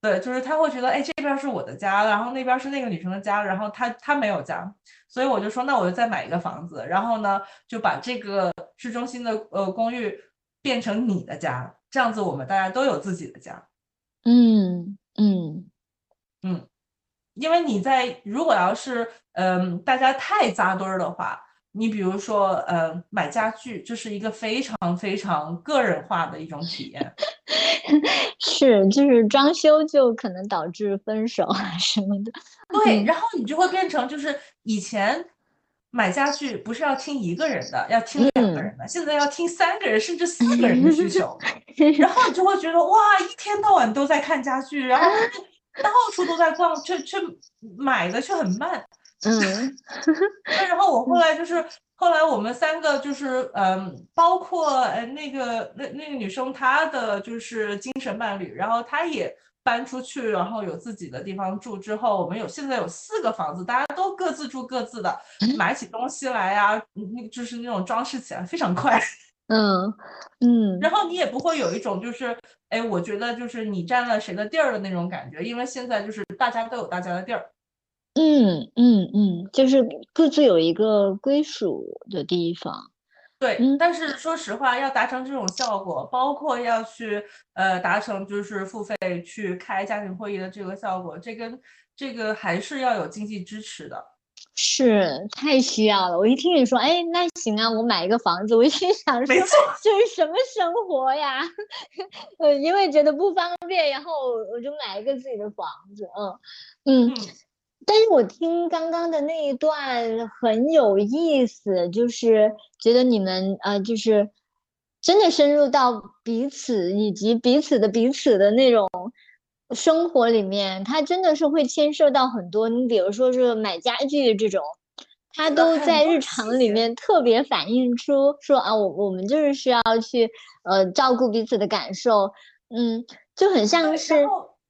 对，就是他会觉得，哎，这边儿是我的家，然后那边儿是那个女生的家，然后他他没有家，所以我就说，那我就再买一个房子，然后呢，就把这个市中心的呃公寓变成你的家，这样子我们大家都有自己的家。嗯嗯嗯，因为你在如果要是嗯大家太扎堆儿的话，你比如说呃买家具，这是一个非常非常个人化的一种体验。是，就是装修就可能导致分手啊什么的。对，嗯然后你就会变成就是以前买家具不是要听一个人的，要听两个嗯。人的，现在要听三个人甚至四个人的需求，然后你就会觉得哇，一天到晚都在看家具，然后 到处都在逛，却却买的却很慢。嗯。那然后我后来就是，后来我们三个就是，嗯，包括呃那个那那个女生她的就是精神伴侣，然后她也搬出去，然后有自己的地方住之后，我们有现在有四个房子，大家都各自住各自的，买起东西来呀、那就是那种装饰起来非常快，嗯嗯然后你也不会有一种就是，哎，我觉得就是你占了谁的地儿的那种感觉，因为现在就是大家都有大家的地儿。嗯嗯嗯，就是各自有一个归属的地方。对，嗯但是说实话，要达成这种效果，包括要去呃达成就是付费去开家庭会议的这个效果，这跟这个还是要有经济支持的。是太需要了。我一听你说，哎，那行啊，我买一个房子，我一心想说，这是什么生活呀？呃，因为觉得不方便，然后我就买一个自己的房子。嗯嗯。嗯，但是我听刚刚的那一段很有意思，就是觉得你们呃，就是真的深入到彼此以及彼此的彼此的那种生活里面，它真的是会牵涉到很多。你比如说是买家具这种，它都在日常里面特别反映出说啊，我我们就是需要去呃照顾彼此的感受，嗯，就很像，是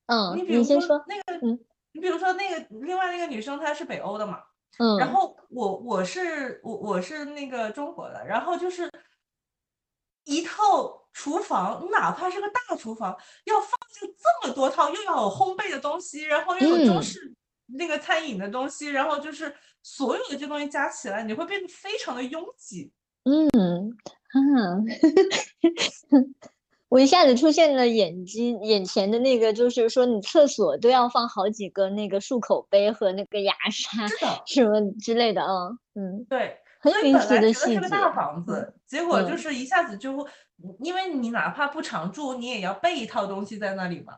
嗯，你先说，那个，嗯你比如说那个另外那个女生她是北欧的嘛，嗯，然后我我是我我是那个中国的，然后就是一套厨房，哪怕是个大厨房，要放进这么多套，又要有烘焙的东西，然后又有中嗯。式那个餐饮的东西，然后就是所有的这东西加起来，你会变得非常的拥挤。嗯，我一下子出现了眼睛眼前的那个，就是说你厕所都要放好几个那个漱口杯和那个牙刷 什么之类的啊，嗯，对，很有意思的细觉得是个大，房子，结果就嗯是一下子就会，因为你哪怕不常住，你也要备一套东西在那里嘛。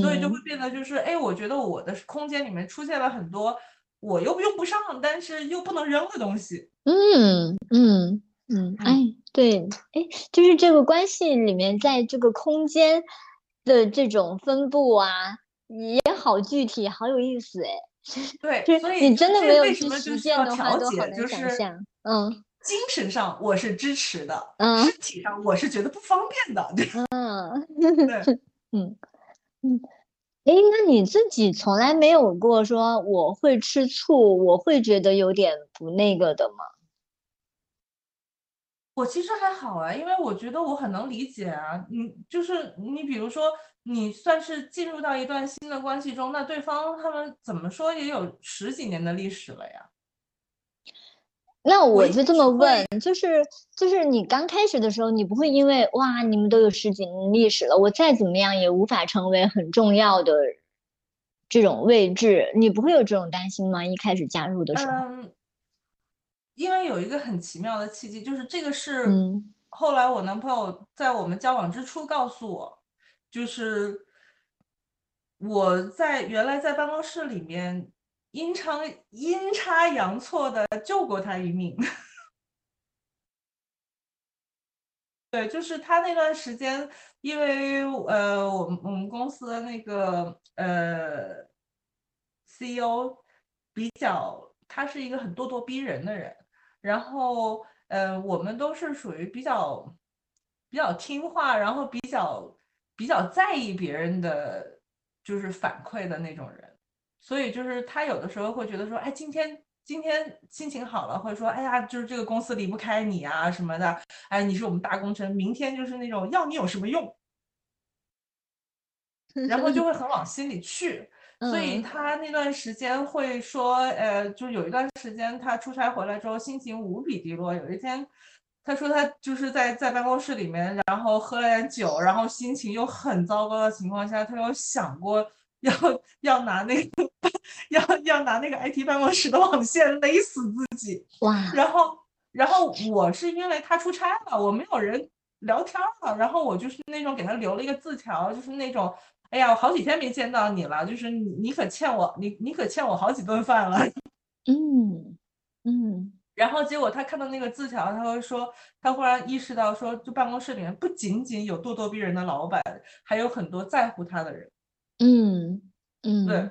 所以就会嗯变得就是，哎，我觉得我的空间里面出现了很多我又用不上，但是又不能扔的东西。嗯嗯嗯，哎，对，哎，就是这个关系里面，在这个空间的这种分布啊，也好具体，好有意思，哎。对，所以你真的没有去实践的话，都好难就是想象。嗯精神上我是支持的，嗯身体上我是觉得不方便的。对嗯对，嗯嗯，诶，那你自己从来没有过说我会吃醋，我会觉得有点不那个的吗？我其实还好啊，因为我觉得我很能理解啊。你就是你，比如说你算是进入到一段新的关系中，那对方他们怎么说也有十几年的历史了呀。那我就这么问，就是就是你刚开始的时候，你不会因为哇，你们都有十几年历史了，我再怎么样也无法成为很重要的这种位置，你不会有这种担心吗？一开始加入的时候，嗯，因为有一个很奇妙的契机，就是这个是嗯后来我男朋友在我们交往之初告诉我，就是我在原来在办公室里面阴差阴差阳错的救过他一命。对，就是他那段时间，因为呃，我们我们公司的那个呃 CEO 比较，他是一个很咄咄逼人的人，然后呃，我们都是属于比较比较听话，然后比较比较在意别人的就是反馈的那种人，所以就是他有的时候会觉得说，哎，今天。今天心情好了，会说哎呀，就是这个公司离不开你啊什么的，哎，你是我们大功臣。明天就是那种要你有什么用，然后就会很往心里去。所以他那段时间会说，呃，就有一段时间他出差回来之后心情无比低落。有一天，他说他就是在在办公室里面，然后喝了点酒，然后心情又很糟糕的情况下，他有想过。要要拿那个，要要拿那个 IT 办公室的网线勒死自己哇！然后然后我是因为他出差了，我没有人聊天了，然后我就是那种给他留了一个字条，就是那种，哎呀，我好几天没见到你了，就是你你可欠我，你你可欠我好几顿饭了。嗯嗯。然后结果他看到那个字条，他会说，他忽然意识到说，就办公室里面不仅仅有咄咄逼人的老板，还有很多在乎他的人。嗯嗯，对，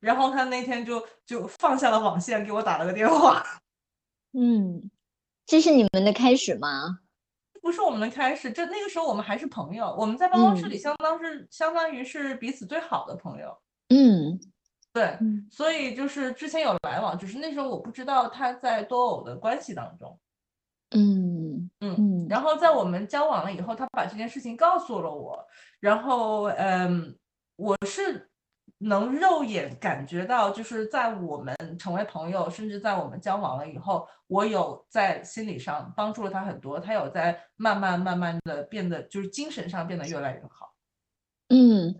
然后他那天就就放下了网线，给我打了个电话。嗯，这是你们的开始吗？不是我们的开始，这那个时候我们还是朋友，我们在办公室里相当是相当于是彼此最好的朋友。嗯，对，所以就是之前有来往，只是那时候我不知道他在多偶的关系当中。嗯嗯，然后在我们交往了以后，他把这件事情告诉了我，然后嗯。我是能肉眼感觉到，就是在我们成为朋友，甚至在我们交往了以后，我有在心理上帮助了他很多，他有在慢慢慢慢的变得，就是精神上变得越来越好。嗯，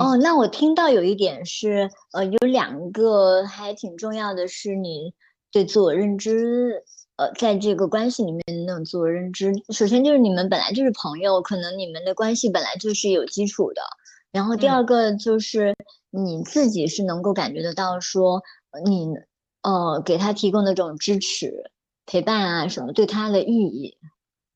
哦，那我听到有一点是，呃，有两个还挺重要的是，你对自我认知，呃，在这个关系里面那种自我认知，首先就是你们本来就是朋友，可能你们的关系本来就是有基础的。然后第二个就是你自己是能够感觉得到，说你呃给他提供的这种支持、陪伴啊什么，对他的意义。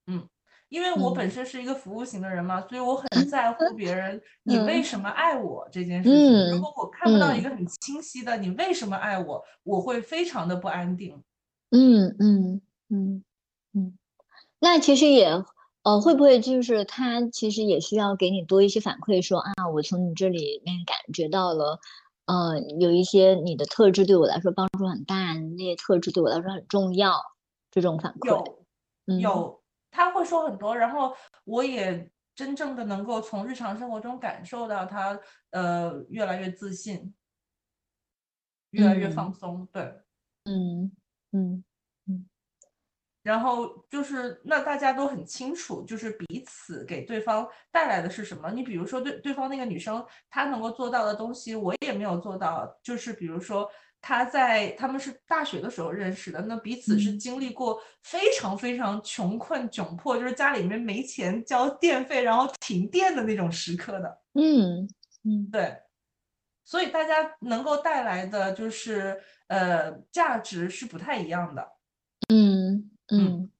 嗯，因为我本身是一个服务型的人嘛，所以我很在乎别人你为什么爱我这件事情。如果我看不到一个很清晰的你为什么爱我，我会非常的不安定。嗯嗯嗯嗯，那其实也。呃，会不会就是他其实也需要给你多一些反馈，说啊，我从你这里面感觉到了，呃，有一些你的特质对我来说帮助很大，那些特质对我来说很重要，这种反馈有有，他会说很多，然后我也真正的能够从日常生活中感受到他呃越来越自信，越来越放松，对，嗯嗯。然后就是，那大家都很清楚，就是彼此给对方带来的是什么。你比如说，对对方那个女生，她能够做到的东西，我也没有做到。就是比如说，她在他们是大学的时候认识的，那彼此是经历过非常非常穷困窘迫，就是家里面没钱交电费，然后停电的那种时刻的。嗯嗯，对。所以大家能够带来的就是呃价值是不太一样的。嗯。嗯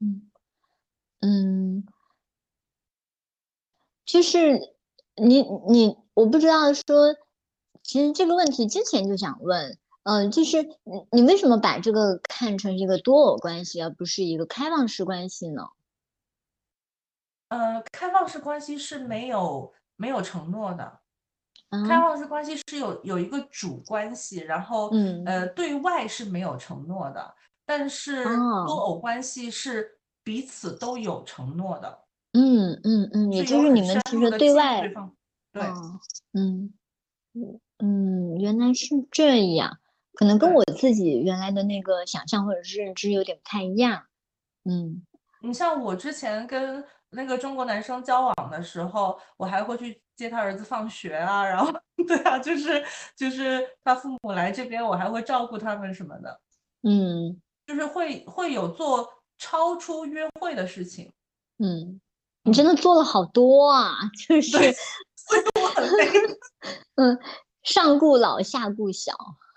嗯嗯，就是你你我不知道说，其实这个问题之前就想问，嗯，就是你你为什么把这个看成一个多偶关系，而不是一个开放式关系呢？呃，开放式关系是没有没有承诺的，开放式关系是有有一个主关系，然后呃对外是没有承诺的。但是多偶关系是彼此都有承诺的，嗯嗯嗯，也就是你们其实对外，对，嗯嗯嗯，原来是这样，可能跟我自己原来的那个想象或者是认知有点不太一样，嗯，你像我之前跟那个中国男生交往的时候，我还会去接他儿子放学啊，然后 对啊，就是就是他父母来这边，我还会照顾他们什么的，嗯。就是会会有做超出约会的事情，嗯，你真的做了好多啊，就是，所以我很很累。嗯，上顾老下顾小。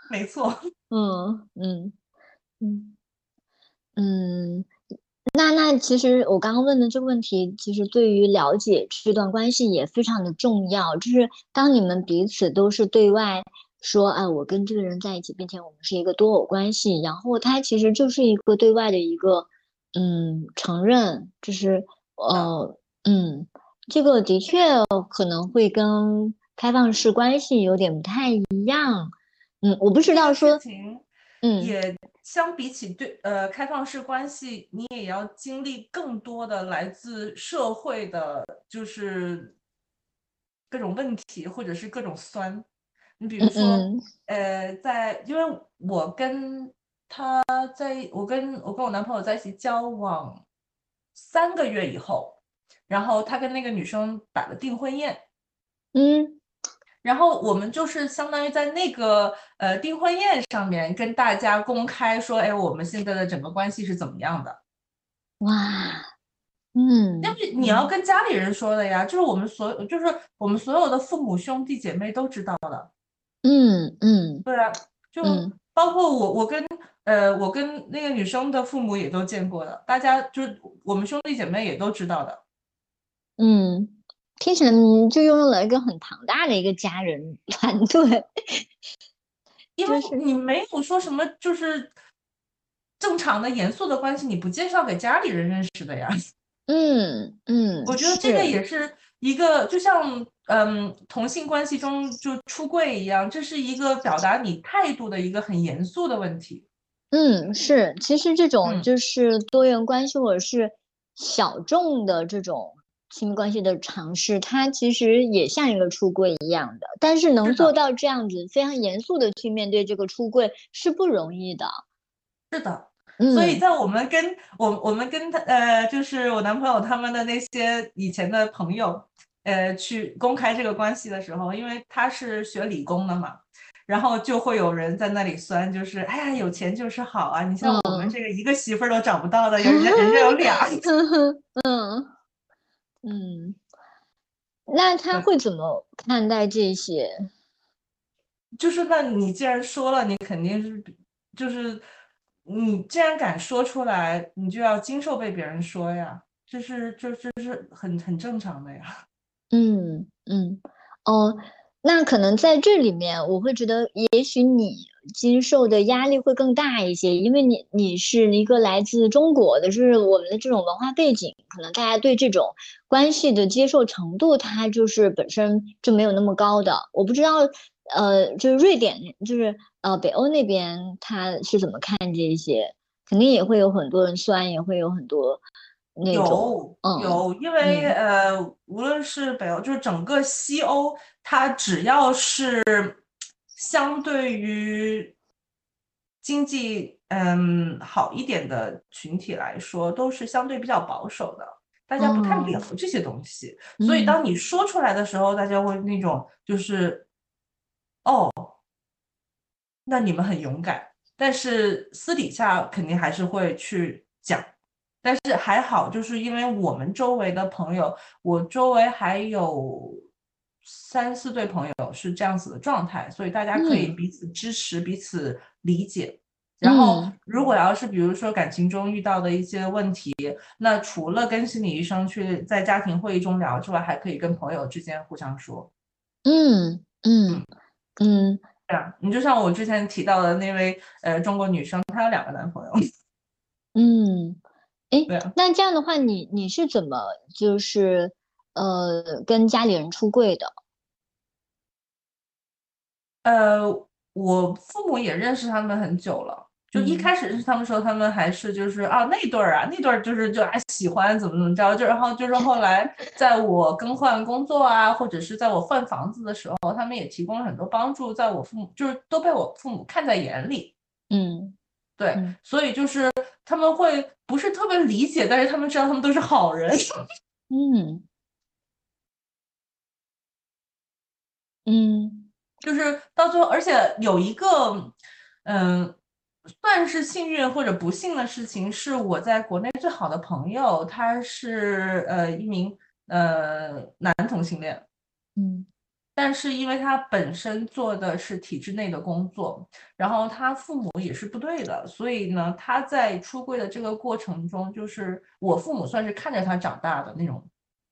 没错。嗯嗯嗯嗯。那那其实我刚刚问的这个问题，其实对于了解这段关系也非常的重要。就是当你们彼此都是对外说，啊，我跟这个人在一起，并且我们是一个多偶关系，然后他其实就是一个对外的一个，嗯，承认，就是呃，嗯，这个的确可能会跟开放式关系有点不太一样。嗯，我不知道说，嗯，也。相比起对呃开放式关系，你也要经历更多的来自社会的，就是各种问题或者是各种酸。你比如说，呃，在因为我跟他在我跟我跟我男朋友在一起交往三个月以后，然后他跟那个女生摆了订婚宴，嗯。然后我们就是相当于在那个呃订婚宴上面跟大家公开说，哎，我们现在的整个关系是怎么样的？哇，嗯，但是你要跟家里人说的呀，就是我们所有，就是我们所有的父母兄弟姐妹都知道的。嗯嗯，对啊，就包括我，我跟呃我跟那个女生的父母也都见过的，大家就是我们兄弟姐妹也都知道的。嗯。听起来就拥有了一个很庞大的一个家人团队，因为你没有说什么就是正常的严肃的关系，你不介绍给家里人认识的呀。嗯嗯，我觉得这个也是一个，就像嗯同性关系中就出柜一样，这是一个表达你态度的一个很严肃的问题。嗯，是，其实这种就是多元关系或者是小众的这种。亲密关系的尝试，它其实也像一个出柜一样的，但是能做到这样子非常严肃的去面对这个出柜是不容易的。是的，所以在我们跟我我们跟他呃，就是我男朋友他们的那些以前的朋友，呃，去公开这个关系的时候，因为他是学理工的嘛，然后就会有人在那里酸，就是哎呀，有钱就是好啊，你像我们这个一个媳妇儿都找不到的，人家人家有 俩。嗯。嗯，那他会怎么看待这些？就是，那你既然说了，你肯定是，就是你既然敢说出来，你就要经受被别人说呀，这是，这这是很很正常的呀。嗯嗯，哦。那可能在这里面，我会觉得，也许你经受的压力会更大一些，因为你你是一个来自中国的，就是我们的这种文化背景，可能大家对这种关系的接受程度，它就是本身就没有那么高的。我不知道，呃，就是瑞典，就是呃北欧那边，他是怎么看这些？肯定也会有很多人酸，也会有很多。有有，因为呃，无论是北欧，就是整个西欧，它只要是相对于经济嗯好一点的群体来说，都是相对比较保守的，大家不太聊这些东西。所以当你说出来的时候，大家会那种就是哦，那你们很勇敢，但是私底下肯定还是会去讲。但是还好，就是因为我们周围的朋友，我周围还有三四对朋友是这样子的状态，所以大家可以彼此支持、彼此理解。然后，如果要是比如说感情中遇到的一些问题，那除了跟心理医生去在家庭会议中聊之外，还可以跟朋友之间互相说。嗯嗯嗯，对啊，你就像我之前提到的那位呃中国女生，她有两个男朋友。嗯。哎，那这样的话，你你是怎么就是呃跟家里人出柜的？呃，我父母也认识他们很久了，就一开始认识他们时候，他们还是就是啊那对儿啊那对儿就是就啊喜欢怎么怎么着，就然后就是后来在我更换工作啊，或者是在我换房子的时候，他们也提供了很多帮助，在我父母就是都被我父母看在眼里，嗯。对，所以就是他们会不是特别理解，但是他们知道他们都是好人。嗯嗯，就是到最后，而且有一个嗯，算是幸运或者不幸的事情，是我在国内最好的朋友，他是呃一名呃男同性恋。嗯。但是因为他本身做的是体制内的工作，然后他父母也是部队的，所以呢，他在出柜的这个过程中，就是我父母算是看着他长大的那种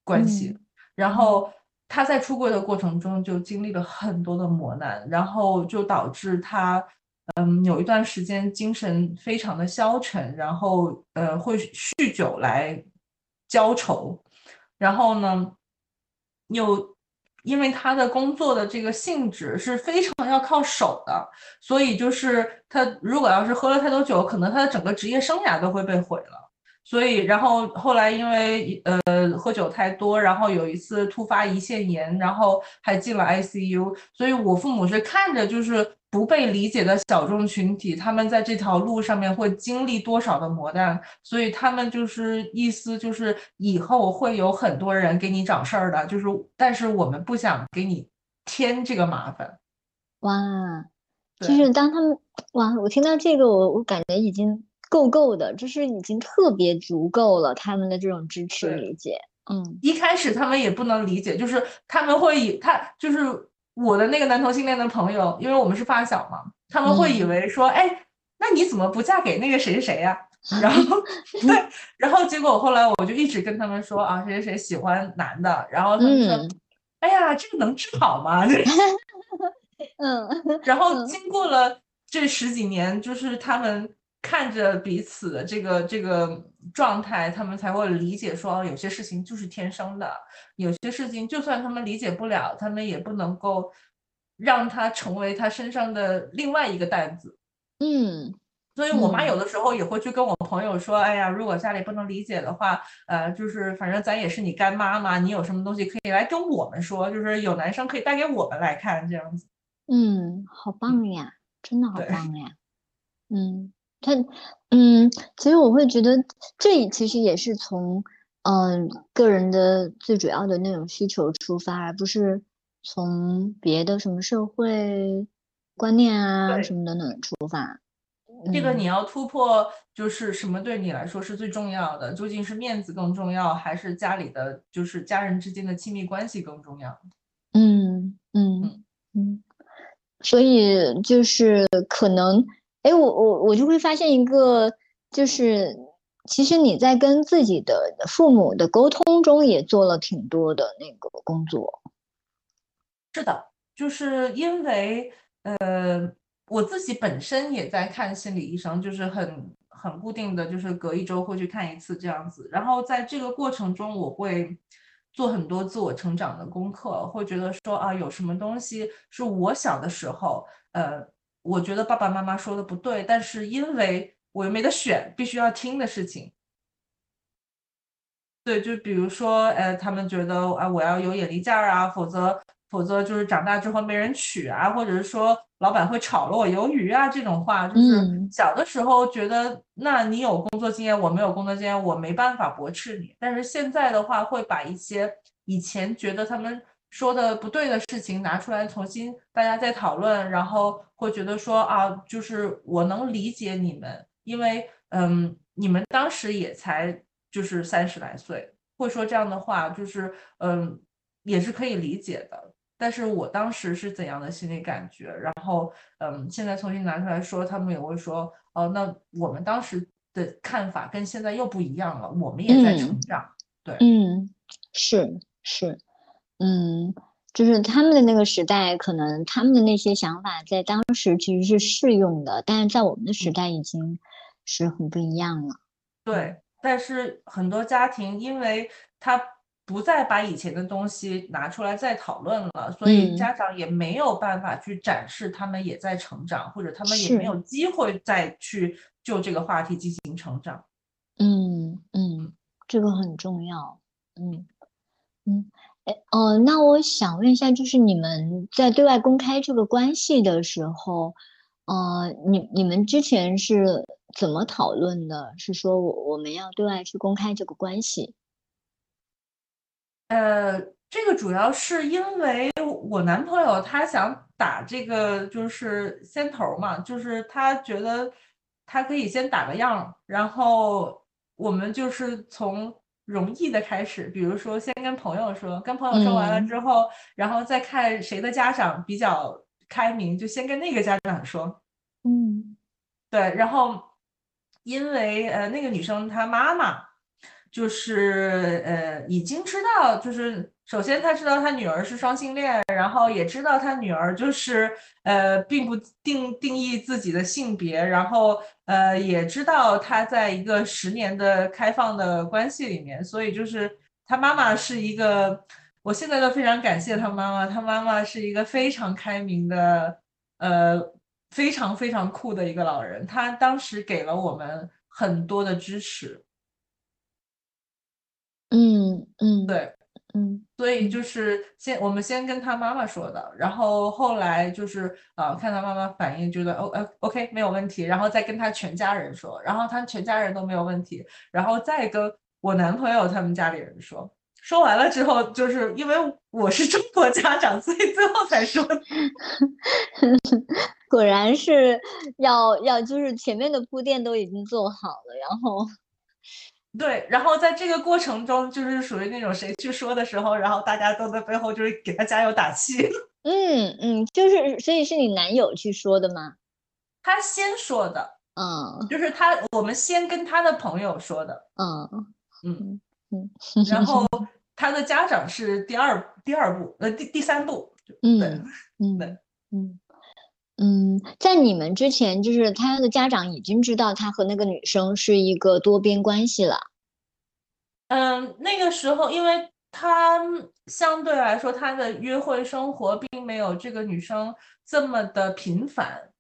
关系。然后他在出柜的过程中就经历了很多的磨难，然后就导致他，嗯，有一段时间精神非常的消沉，然后呃会酗酒来浇愁，然后呢，又因为他的工作的这个性质是非常要靠手的，所以就是他如果要是喝了太多酒，可能他的整个职业生涯都会被毁了。所以，然后后来因为呃喝酒太多，然后有一次突发胰腺炎，然后还进了 ICU。所以我父母是看着就是不被理解的小众群体，他们在这条路上面会经历多少的磨难，所以他们就是意思就是以后会有很多人给你找事儿的，就是但是我们不想给你添这个麻烦。哇，就是当他们哇，我听到这个，我我感觉已经。够够的，就是已经特别足够了。他们的这种支持理解，嗯，一开始他们也不能理解，就是他们会以他就是我的那个男同性恋的朋友，因为我们是发小嘛，他们会以为说，哎，那你怎么不嫁给那个谁谁谁呀？然后对，然后结果后来我就一直跟他们说啊，谁谁谁喜欢男的，然后他们说，哎呀，这个能治好吗？嗯，然后经过了这十几年，就是他们。看着彼此的这个这个状态，他们才会理解说，有些事情就是天生的，有些事情就算他们理解不了，他们也不能够让他成为他身上的另外一个担子。嗯，所以我妈有的时候也会去跟我朋友说，哎呀，如果家里不能理解的话，呃，就是反正咱也是你干妈嘛，你有什么东西可以来跟我们说，就是有男生可以带给我们来看这样子。嗯，好棒呀，真的好棒呀。嗯。他，嗯，其实我会觉得这其实也是从，嗯，个人的最主要的那种需求出发，而不是从别的什么社会观念啊什么等等出发。这个你要突破，就是什么对你来说是最重要的？究竟是面子更重要，还是家里的就是家人之间的亲密关系更重要？嗯嗯嗯，所以就是可能。哎，我我我就会发现一个，就是其实你在跟自己的父母的沟通中也做了挺多的那个工作。是的，就是因为呃，我自己本身也在看心理医生，就是很很固定的就是隔一周会去看一次这样子。然后在这个过程中，我会做很多自我成长的功课，会觉得说啊，有什么东西是我小的时候呃。我觉得爸爸妈妈说的不对，但是因为我又没得选，必须要听的事情。对，就比如说，呃，他们觉得啊，我要有眼力劲儿啊，否则否则就是长大之后没人娶啊，或者是说老板会炒了我鱿鱼啊，这种话，就是小的时候觉得，那你有工作经验，我没有工作经验，我没办法驳斥你。但是现在的话，会把一些以前觉得他们。说的不对的事情拿出来重新大家再讨论，然后会觉得说啊，就是我能理解你们，因为嗯，你们当时也才就是三十来岁，会说这样的话，就是嗯，也是可以理解的。但是我当时是怎样的心理感觉，然后嗯，现在重新拿出来说，他们也会说哦，那我们当时的看法跟现在又不一样了，我们也在成长。对，嗯，是是。嗯，就是他们的那个时代，可能他们的那些想法在当时其实是适用的，但是在我们的时代已经是很不一样了。对，但是很多家庭，因为他不再把以前的东西拿出来再讨论了，所以家长也没有办法去展示他们也在成长，或者他们也没有机会再去就这个话题进行成长。嗯嗯，这个很重要。嗯嗯。哦，那我想问一下，就是你们在对外公开这个关系的时候，呃，你你们之前是怎么讨论的？是说我我们要对外去公开这个关系？呃，这个主要是因为我男朋友他想打这个就是先头嘛，就是他觉得他可以先打个样，然后我们就是从。容易的开始，比如说先跟朋友说，跟朋友说完了嗯之后，然后再看谁的家长比较开明，就先跟那个家长说。嗯对，然后因为呃那个女生她妈妈就是呃已经知道，就是首先他知道他女儿是双性恋，然后也知道他女儿就是呃并不定定义自己的性别，然后呃也知道他在一个十年的开放的关系里面，所以就是他妈妈是一个，我现在都非常感谢他妈妈，他妈妈是一个非常开明的。呃，非常非常酷的一个老人，他当时给了我们很多的支持，嗯嗯，对，嗯所以嗯就是先我们先跟他妈妈说的，然后后来就是呃看他妈妈反应，觉得哦呃 OK 没有问题，然后再跟他全家人说，然后他全家人都没有问题，然后再跟我男朋友他们家里人说。说完了之后，就是因为我是中国家长，所以最后才说的。果然是要要就是前面的铺垫都已经做好了，然后对，然后在这个过程中，就是属于那种谁去说的时候，然后大家都在背后就是给他加油打气。嗯嗯，就是所以是你男友去说的吗？他先说的，嗯。就是他，我们先跟他的朋友说的，嗯。嗯，嗯。然后 他的家长是第二第二步，呃，第第三步，对嗯嗯对。嗯嗯，在你们之前，就是他的家长已经知道他和那个女生是一个多边关系了。嗯，那个时候，因为他相对来说，他的约会生活并没有这个女生这么的频繁。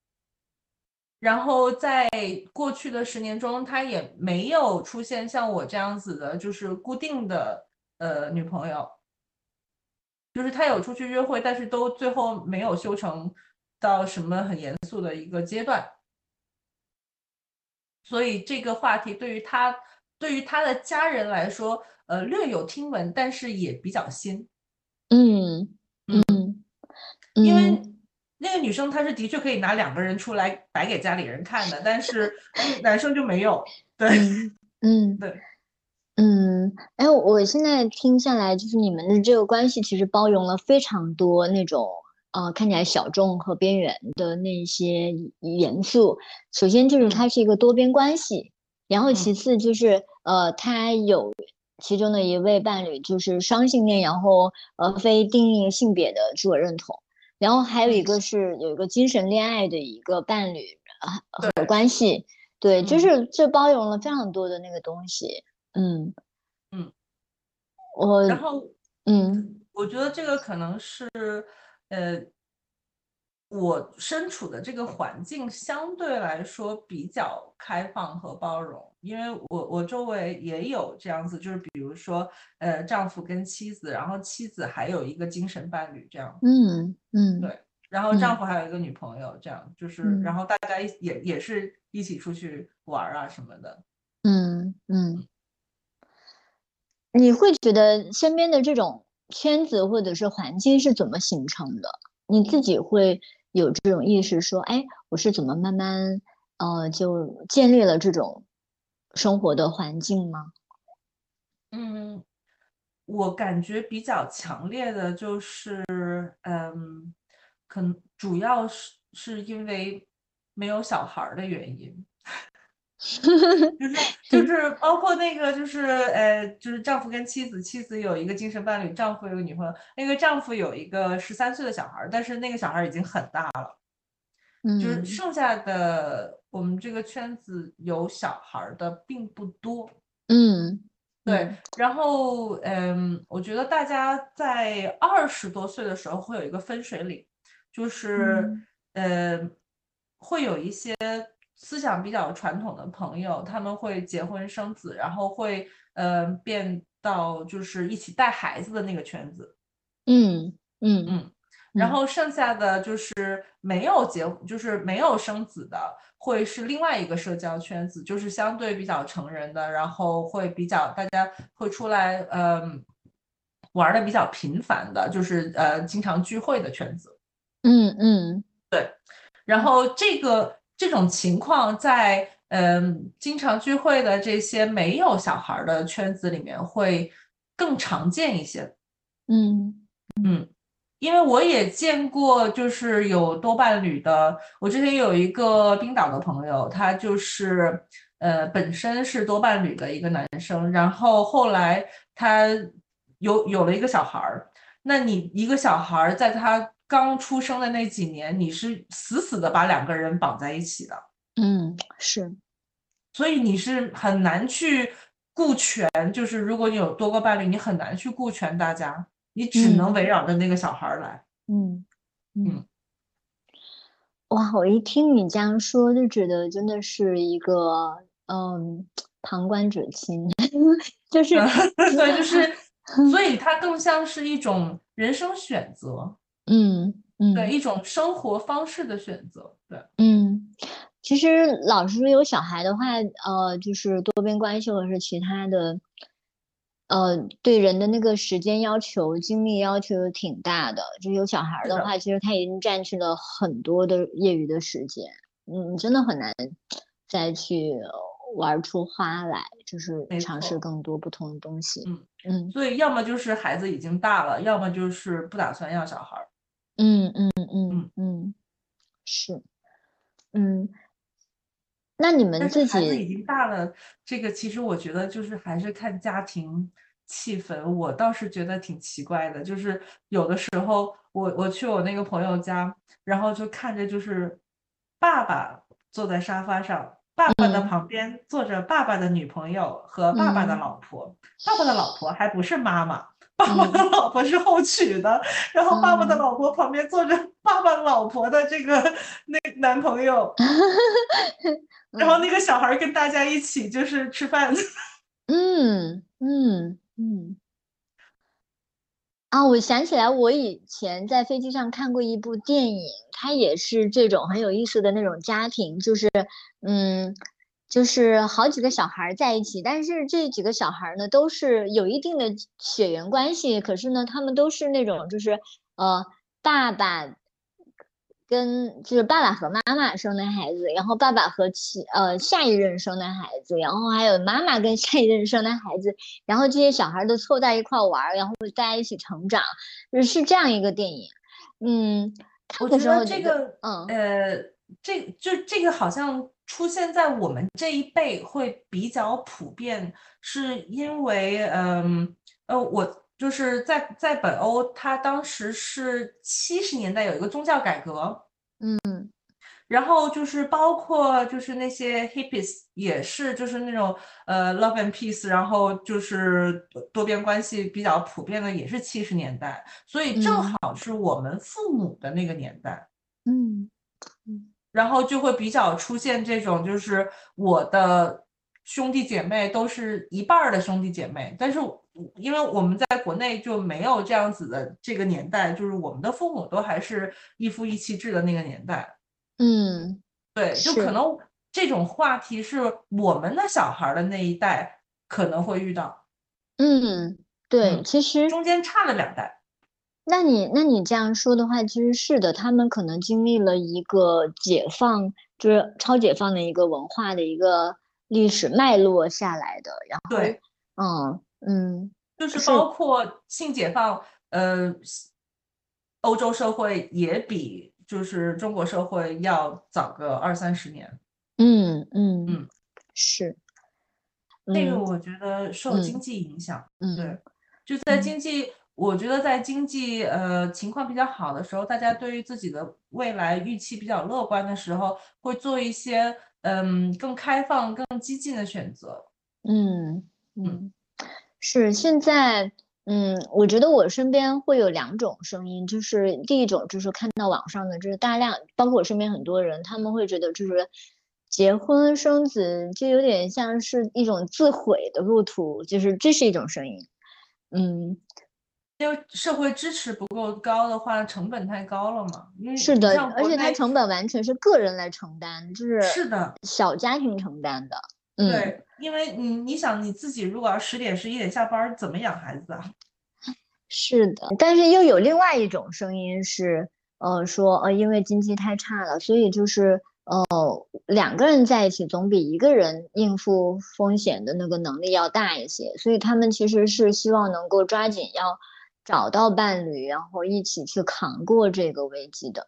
然后在过去的十年中，他也没有出现像我这样子的，就是固定的呃女朋友，就是他有出去约会，但是都最后没有修成到什么很严肃的一个阶段。所以这个话题对于他，对于他的家人来说，呃，略有听闻，但是也比较新。嗯嗯嗯因为嗯那个女生她是的确可以拿两个人出来摆给家里人看的，但是 男生就没有。对嗯嗯对，嗯，哎，我现在听下来，就是你们的这个关系其实包容了非常多那种呃看起来小众和边缘的那些元素。首先就是它是一个多边关系，然后其次就是呃，它有其中的一位伴侣就是双性恋，然后呃非定义性别的自我认同，然后还有一个是有一个精神恋爱的一个伴侣啊和关系。对，就嗯。是这包容了非常多的那个东西，嗯嗯，我然后嗯。我觉得这个可能是，呃，我身处的这个环境相对来说比较开放和包容，因为我我周围也有这样子，就是比如说，呃，丈夫跟妻子，然后妻子还有一个精神伴侣这样，嗯嗯。对。然后丈嗯夫还有一个女朋友这样，就是嗯然后大家一也也是一起出去玩啊什么的，嗯嗯，你会觉得身边的这种圈子或者是环境是怎么形成的？你自己会有这种意识，说，哎，我是怎么慢慢呃就建立了这种生活的环境吗？嗯，我感觉比较强烈的就是，嗯，可能主要是是因为没有小孩儿的原因，就是就是包括那个就是呃就是丈夫跟妻子，妻子有一个精神伴侣，丈夫有个女朋友，那个丈夫有一个十三岁的小孩儿，但是那个小孩儿已经很大了。就是嗯。剩下的我们这个圈子有小孩儿的并不多，嗯，对嗯，然后嗯，我觉得大家在二十多岁的时候会有一个分水岭，就是呃，会有一些思想比较传统的朋友，他们会结婚生子，然后会呃变到就是一起带孩子的那个圈子，嗯嗯嗯，然嗯后。剩下的就是没有结，就是没有生子的，会是另外一个社交圈子，就是相对比较成人的，然后会比较大家会出来，嗯，玩的比较频繁的，就是呃经常聚会的圈子。嗯嗯。对然后这个这种情况在嗯，经常聚会的这些没有小孩儿的圈子里面会更常见一些。嗯嗯，因为我也见过，就是有多伴侣的。我之前有一个冰岛的朋友，他就是呃本身是多伴侣的一个男生，然后后来他有有了一个小孩儿。那你一个小孩儿在他刚出生的那几年，你是死死的把两个人绑在一起的。嗯，是，所以你是很难去顾全，就是如果你有多个伴侣，你很难去顾全大家，你只能嗯围绕着那个小孩儿来。嗯嗯嗯。哇，我一听你这样说，就觉得真的是一个嗯，旁观者清，就是 对，就是，所以它更像是一种人生选择，嗯嗯对，一种生活方式的选择，对，嗯，其实老师说，有小孩的话，呃，就是多边关系或者是其他的，呃，对人的那个时间要求、精力要求挺大的。就有小孩儿的的话，其实他已经占据了很多的业余的时间，嗯，真的很难再去玩儿出花来，就是没尝试更多不同的东西。嗯嗯所以要么就是孩子已经大了，要么就是不打算要小孩儿。嗯嗯嗯嗯，是，嗯，那你们但自是孩子已，经大了，这个其实我觉得就是还是看家庭气氛。我倒是觉得挺奇怪的，就是有的时候我我去我那个朋友家，然后就看着就是爸爸坐在沙发上，爸爸的嗯旁边坐着爸爸的女朋友和爸爸的嗯老婆，爸爸的老婆还不是妈妈。爸爸的嗯老婆是后娶的，然后爸爸的嗯。老婆旁边坐着爸爸老婆的这个那男朋友，然后嗯。那个小孩儿跟大家一起就是吃饭，嗯嗯嗯。啊，我想起来，我以前在飞机上看过一部电影，它也是这种很有意思的那种家庭，就是，嗯，就是好几个小孩儿在一起，但是这几个小孩儿呢，都是有一定的血缘关系，可是呢，他们都是那种就是，呃，爸爸跟就是爸爸和妈妈生的孩子，然后爸爸和其呃下一任生的孩子，然后还有妈妈跟下一任生的孩子，然后这些小孩儿都凑在一块儿玩儿，然后大家一起成长，是这样一个电影。嗯，看的我觉得时候觉得，这个，嗯呃，这就这个好像出现在我们这一辈会比较普遍，是因为，嗯，呃，我就是在在本欧，他当时是七十年代有一个宗教改革，嗯。然后就是包括就是那些 hippies 也是就是那种呃 love and peace，然后就是多多边关系比较普遍的，也是七十年代，所以正嗯。好是我们父母的那个年代。嗯然后就会比较出现这种，就是我的兄弟姐妹都是一半儿的兄弟姐妹，但是因为我们在国内就没有这样子的这个年代，就是我们的父母都还是一夫一妻制的那个年代，嗯对，就可能这种话题是我们的小孩儿的那一代可能会遇到，嗯，对，嗯其实中间差了两代。那你那你这样说的话，其实是的，他们可能经历了一个解放，就是超解放的一个文化的一个历史脉络下来的，然后，对，嗯嗯就是是包括性解放，呃，欧洲社会也比就是中国社会要早个二三十年。嗯嗯嗯是，那个嗯我觉得受嗯经济影响，嗯对，就在嗯经济，我觉得在经济呃情况比较好的时候，大家对于自己的未来预期比较乐观的时候，会做一些嗯更开放、更激进的选择。嗯嗯，是现在，嗯，我觉得我身边会有两种声音，就是第一种就是看到网上的，就是大量，包括我身边很多人，他们会觉得就是结婚生子就有点像是一种自毁的路途，就是这是一种声音，嗯，因为社会支持不够高的话，成本太高了嘛。是的，而且它成本完全是个人来承担，就是是的，小家庭承担的，嗯。对，因为你你想你自己如果要十点十一点下班儿，怎么养孩子啊？是的，但是又有另外一种声音是，呃，说呃，因为经济太差了，所以就是呃，两个人在一起总比一个人应付风险的那个能力要大一些，所以他们其实是希望能够抓紧要找到伴侣，然后一起去扛过这个危机的。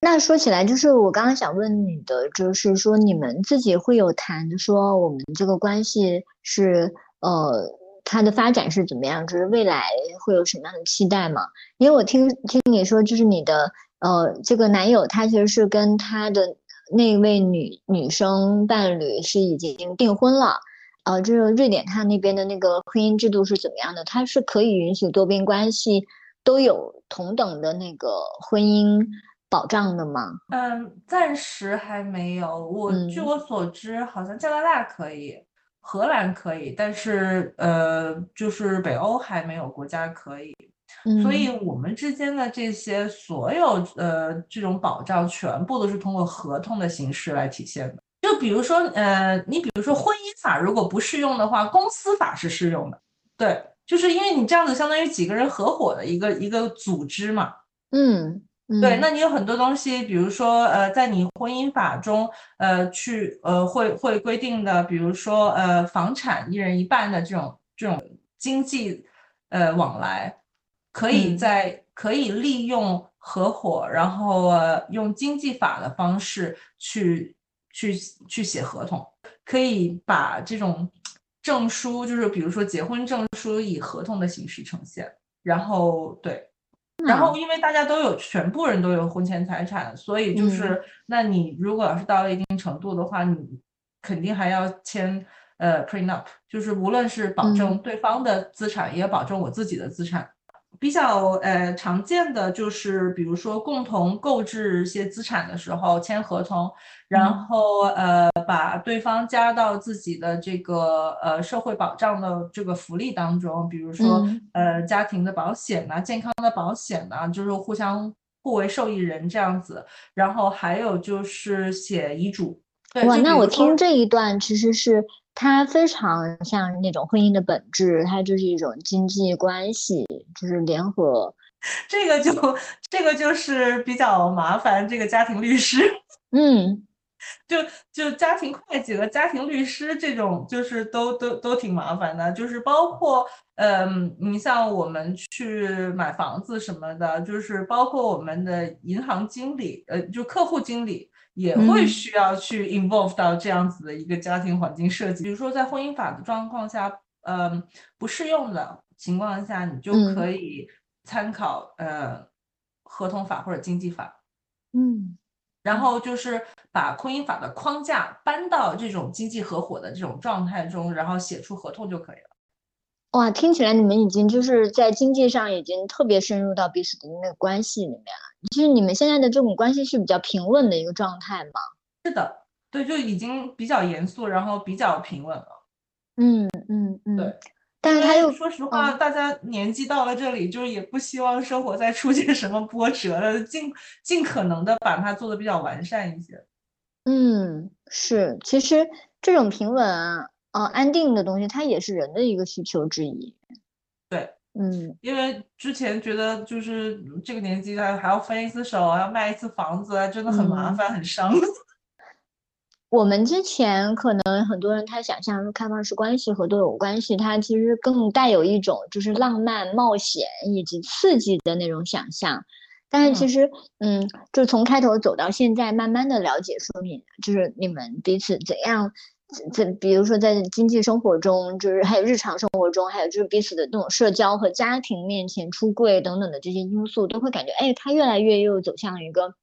那说起来，就是我刚刚想问你的，就是说你们自己会有谈说我们这个关系是呃它的发展是怎么样，就是未来会有什么样的期待吗？因为我听听你说，就是你的呃这个男友他其实是跟他的那位女女生伴侣是已经订婚了，呃，就是瑞典它那边的那个婚姻制度是怎么样的？它是可以允许多边关系都有同等的那个婚姻。保障的吗？嗯，暂时还没有。我据我所知，好像加拿大可以，荷兰可以，但是呃，就是北欧还没有国家可以。所以我们之间的这些所有呃这种保障，全部都是通过合同的形式来体现的。就比如说呃，你比如说婚姻法如果不适用的话，公司法是适用的。对，就是因为你这样子相当于几个人合伙的一个一个组织嘛。嗯。对，那你有很多东西，比如说，呃，在你婚姻法中，呃，去，呃，会会规定的，比如说，呃，房产一人一半的这种这种经济，呃，往来，可以在可以利用合伙，然后呃用经济法的方式去去去写合同，可以把这种证书，就是比如说结婚证书，以合同的形式呈现，然后对。然后，因为大家都有，全部人都有婚前财产，所以就是，那你如果要是到了一定程度的话，你肯定还要签呃 prenup，就是无论是保证对方的资产，也保证我自己的资产。比较呃常见的就是，比如说共同购置一些资产的时候签合同，然后呃把对方加到自己的这个呃社会保障的这个福利当中，比如说呃家庭的保险呐、健康的保险呐，就是互相互为受益人这样子。然后还有就是写遗嘱。哇，那我听这一段其实是。它非常像那种婚姻的本质，它就是一种经济关系，就是联合。这个就这个就是比较麻烦，这个家庭律师，嗯，就就家庭会计和家庭律师这种，就是都都都挺麻烦的，就是包括，嗯，你像我们去买房子什么的，就是包括我们的银行经理，呃，就客户经理。也会需要去 involve 到这样子的一个家庭环境设计，比如说在婚姻法的状况下，呃，不适用的情况下，你就可以参考呃合同法或者经济法，嗯，然后就是把婚姻法的框架搬到这种经济合伙的这种状态中，然后写出合同就可以了。哇，听起来你们已经就是在经济上已经特别深入到彼此的那个关系里面了。就是你们现在的这种关系是比较平稳的一个状态吗？是的，对，就已经比较严肃，然后比较平稳了。嗯嗯嗯，对。但是他又说实话，大家年纪到了这里，就是也不希望生活再出现什么波折了，尽尽可能的把它做的比较完善一些。嗯，是，其实这种平稳啊。呃，安定的东西，它也是人的一个需求之一。对，嗯，因为之前觉得就是这个年纪还还要分一次手，要卖一次房子，真的很麻烦，很伤。我们之前可能很多人他想象开放式关系和多有关系，它其实更带有一种就是浪漫、冒险以及刺激的那种想象。但是其实，嗯，就从开头走到现在，慢慢的了解，说明就是你们彼此怎样。在比如说，在经济生活中，就是还有日常生活中，还有就是彼此的这种社交和家庭面前出柜等等的这些因素，都会感觉，哎，他越来越又走向一个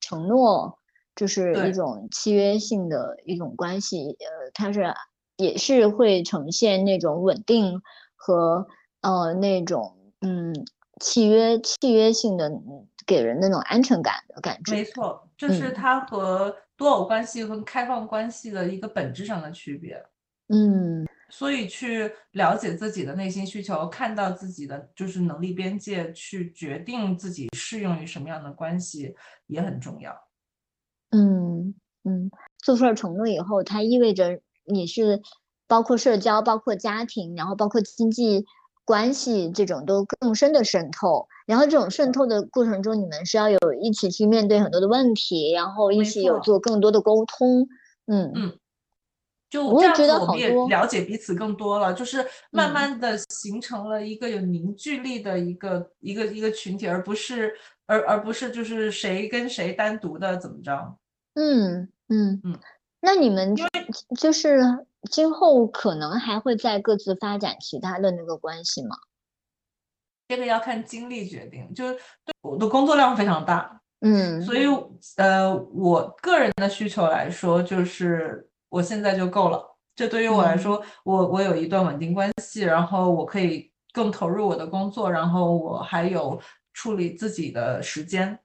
承诺，就是一种契约性的一种关系。呃，它是也是会呈现那种稳定和呃那种嗯契约契约性的，给人那种安全感的感觉。没错，就是它和。多偶关系和开放关系的一个本质上的区别，嗯，所以去了解自己的内心需求，看到自己的就是能力边界，去决定自己适用于什么样的关系也很重要。嗯嗯，做出了承诺以后，它意味着你是包括社交、包括家庭，然后包括经济关系这种都更深的渗透。然后这种渗透的过程中，你们是要有一起去面对很多的问题，然后一起有做更多的沟通。嗯嗯就我也觉这样子，我们也得好多了解彼此更多了，就是慢嗯慢的形成了一个有凝聚力的一个一个一个群体，而不是而而不是就是谁跟谁单独的怎么着。嗯嗯嗯，那你们就就是今后可能还会再各自发展其他的那个关系吗？这个要看精力决定，就是对我的工作量非常大，嗯，所以呃，我个人的需求来说，就是我现在就够了。这对于我来嗯说，我我有一段稳定关系，然后我可以更投入我的工作，然后我还有处理自己的时间，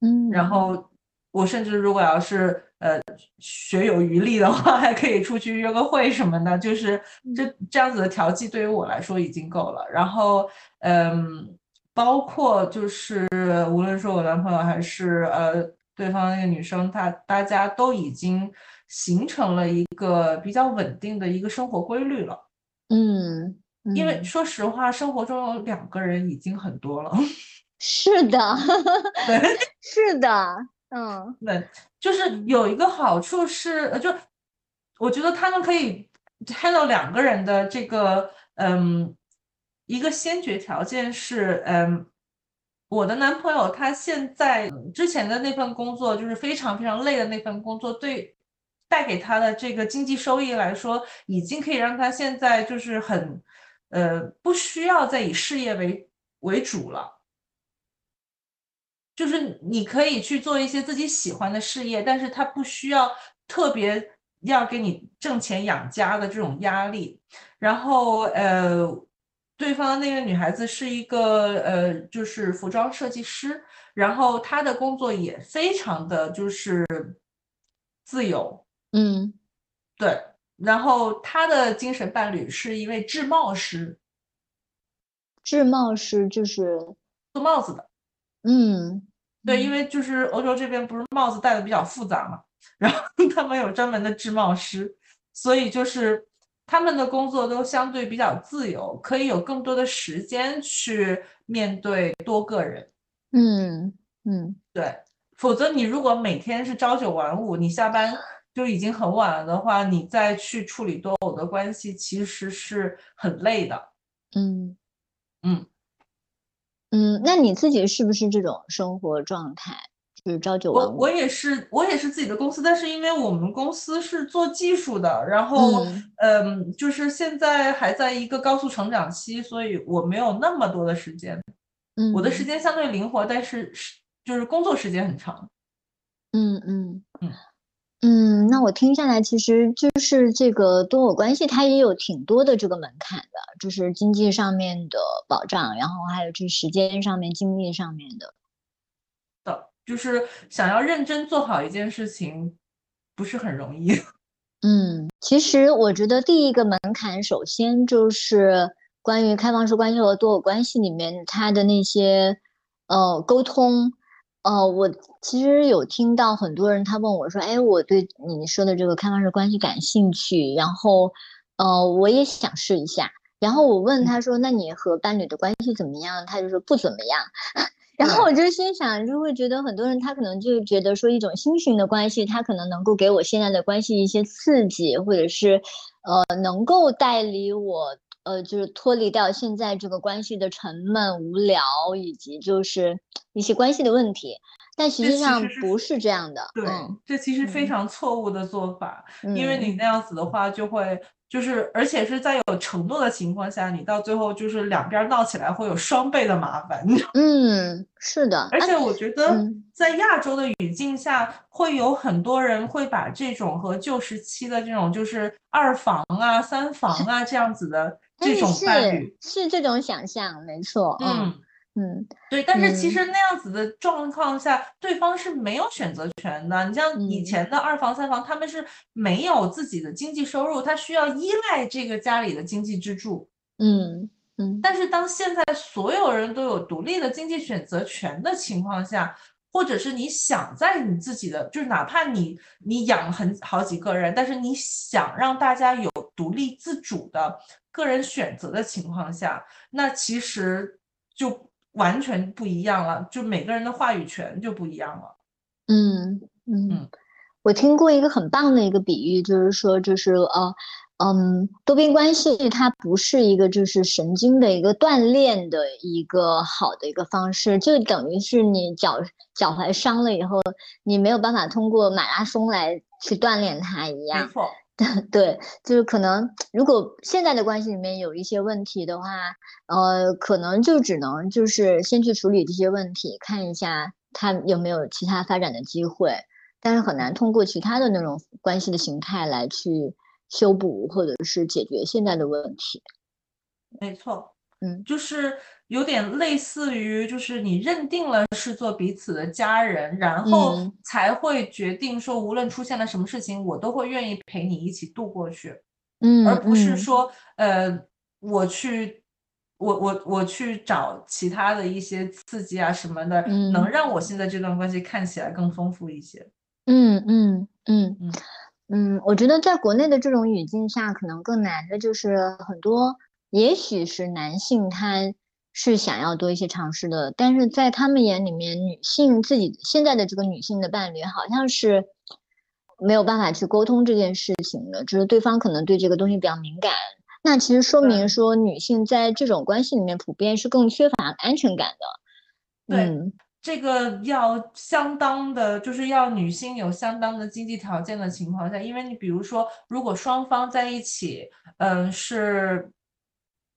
嗯，然后我甚至如果要是呃学有余力的话，还可以出去约个会什么的，就是这这样子的调剂对于我来说已经够了。然后嗯，包括就是无论说我男朋友还是呃对方那个女生，她大家都已经形成了一个比较稳定的一个生活规律了。嗯，因为嗯说实话，生活中有两个人已经很多了。是的，对。是的，嗯对，就是有一个好处是，呃就我觉得他们可以 handle 两个人的这个，嗯，一个先决条件是，嗯，我的男朋友他现在之前的那份工作就是非常非常累的那份工作，对带给他的这个经济收益来说，已经可以让他现在就是很，呃，不需要再以事业为为主了。就是你可以去做一些自己喜欢的事业，但是它不需要特别要给你挣钱养家的这种压力。然后呃，对方那个女孩子是一个呃，就是服装设计师，然后她的工作也非常的就是自由，嗯对。然后她的精神伴侣是一位制帽师，制帽师就是做帽子的。嗯对，因嗯为就是欧洲这边不是帽子戴的比较复杂嘛，然后 他们有专门的制帽师，所以就是他们的工作都相对比较自由，可以有更多的时间去面对多个人。嗯嗯对，否则你如果每天是朝九晚五，你下班就已经很晚了的话，你再去处理多偶的关系，其实是很累的。嗯嗯嗯，那你自己是不是这种生活状态？就是朝九晚五？我我也是，我也是自己的公司，但是因为我们公司是做技术的，然后嗯嗯，就是现在还在一个高速成长期，所以我没有那么多的时间，嗯，我的时间相对灵活，但是是就是工作时间很长。嗯嗯嗯嗯，那我听下来，其实就是这个多偶关系，它也有挺多的这个门槛的，就是经济上面的保障，然后还有这时间上面、精力上面的。的，就是想要认真做好一件事情，不是很容易。嗯，其实我觉得第一个门槛，首先就是关于开放式关系和多偶关系里面它的那些呃沟通。呃，我其实有听到很多人他问我说，哎，我对你说的这个开放式关系感兴趣，然后呃我也想试一下。然后我问他说，那你和伴侣的关系怎么样？他就说不怎么样。然后我就心想，就会觉得很多人他可能就觉得说一种新型的关系，他可能能够给我现在的关系一些刺激，或者是呃能够带离我呃就是脱离掉现在这个关系的沉闷无聊，以及就是一些关系的问题。但实际上不是这样的，对，嗯这其实非嗯常错误的做法，因为嗯你那样子的话，就会就是，而且是在有承诺的情况下，你到最后就是两边闹起来会有双倍的麻烦。嗯，是的，啊而且我觉得嗯在亚洲的语境下，会有很多人会把这种和旧时期的这种就是二房啊、三房啊这样子的这哎种伴是侣，是这种想象，没错，嗯嗯。嗯对，但是其嗯实那样子的状况下，对方是没有选择权的。你像以嗯前的二房、三房，他们是没有自己的经济收入，他需要依赖这个家里的经济支柱。嗯嗯但是当现在所有人都有独立的经济选择权的情况下，或者是你想在你自己的，就是哪怕你你养很好几个人，但是你想让大家有独立自主的个人选择的情况下，那其实就完全不一样了，就每个人的话语权就不一样了。嗯嗯嗯，我听过一个很棒的一个比喻，就是说，就是呃。嗯，多边关系它不是一个就是神经的一个锻炼的一个好的一个方式，就等于是你脚脚踝伤了以后，你没有办法通过马拉松来去锻炼它一样。没错，对，就是可能如果现在的关系里面有一些问题的话，呃，可能就只能就是先去处理这些问题，看一下它有没有其他发展的机会，但是很难通过其他的那种关系的形态来去。修补或者是解决现在的问题，没错，嗯，就是有点类似于，就是你认定了是做彼此的家人，然后才会决定说，无论出现了什么事情，我都会愿意陪你一起度过去，嗯，而不是说，呃，我去，我我我去找其他的一些刺激啊什么的，能让我现在这段关系看起来更丰富一些，嗯嗯嗯。嗯。嗯，我觉得在国内的这种语境下，可能更难的就是很多，也许是男性他是想要多一些尝试的，但是在他们眼里面，女性自己现在的这个女性的伴侣好像是没有办法去沟通这件事情的，就是对方可能对这个东西比较敏感，那其实说明说女性在这种关系里面普遍是更缺乏安全感的。对。这个要相当的，就是要女性有相当的经济条件的情况下，因为你比如说，如果双方在一起，嗯，是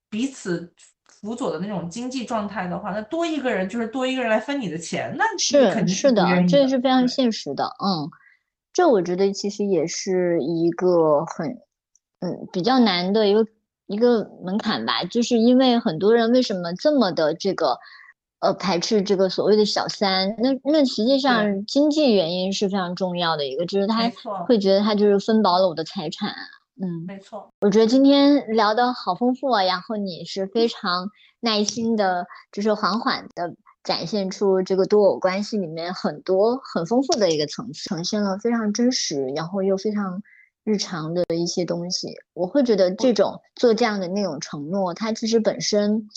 彼此辅佐的那种经济状态的话，那多一个人就是多一个人来分你的钱，那是是的，这也是非常现实的。嗯，这我觉得其实也是一个很嗯比较难的一个一个门槛吧，就是因为很多人为什么这么的这个。呃，排斥这个所谓的小三，那那实际上经济原因是非常重要的一个，就是他会觉得他就是分薄了我的财产。嗯，没错。我觉得今天聊的好丰富啊，然后你是非常耐心的，就是缓缓的展现出这个多偶关系里面很多很丰富的一个层次，呈现了非常真实，然后又非常日常的一些东西。我会觉得这种做这样的那种承诺，它其实本身。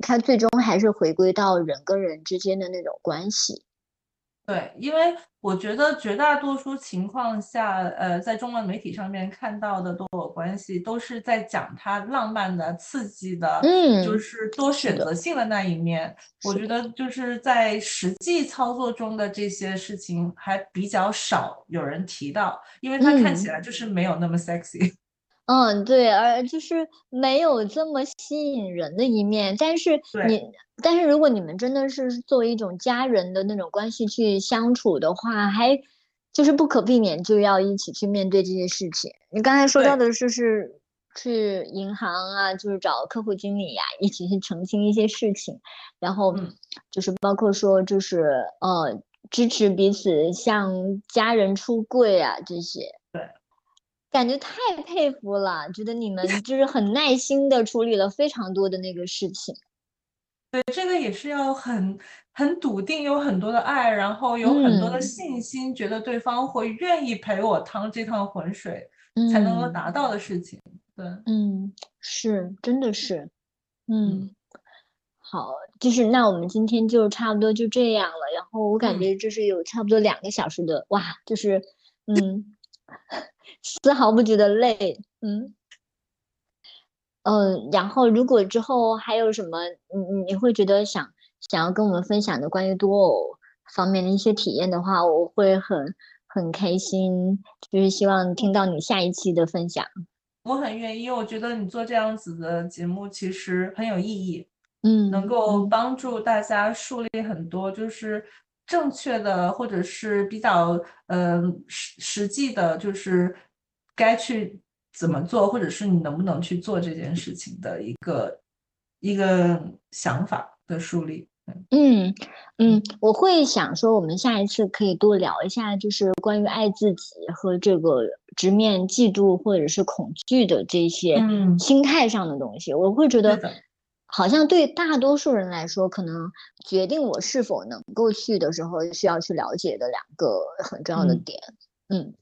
它最终还是回归到人跟人之间的那种关系。对，因为我觉得绝大多数情况下，呃，在中文媒体上面看到的多偶关系，都是在讲它浪漫的、刺激的，嗯，就是多选择性的那一面。我觉得就是在实际操作中的这些事情还比较少有人提到，因为它看起来就是没有那么 sexy。嗯，对，而就是没有这么吸引人的一面。但是你，但是如果你们真的是作为一种家人的那种关系去相处的话，还就是不可避免就要一起去面对这些事情。你刚才说到的是是去银行啊，就是找客户经理呀，一起去澄清一些事情，然后就是包括说就是呃支持彼此向家人出柜啊这些。感觉太佩服了，觉得你们就是很耐心的处理了非常多的那个事情。对，这个也是要很很笃定，有很多的爱，然后有很多的信心，觉得对方会愿意陪我趟这趟浑水，才能够达到的事情。对，嗯，是，真的是，嗯，好，就是那我们今天就差不多就这样了。然后我感觉就是有差不多两个小时的，哇，就是，嗯。丝毫不觉得累，嗯，嗯，然后如果之后还有什么，你你会觉得想想要跟我们分享的关于多偶方面的一些体验的话，我会很很开心，就是希望听到你下一期的分享。我很愿意，因为我觉得你做这样子的节目其实很有意义，嗯，能够帮助大家树立很多就是。正确的，或者是比较呃实实际的，就是该去怎么做，或者是你能不能去做这件事情的一个一个想法的树立。嗯嗯，我会想说，我们下一次可以多聊一下，就是关于爱自己和这个直面嫉妒或者是恐惧的这些心态上的东西。我会觉得。好像对大多数人来说，可能决定我是否能够去的时候，需要去了解的两个很重要的嗯点。嗯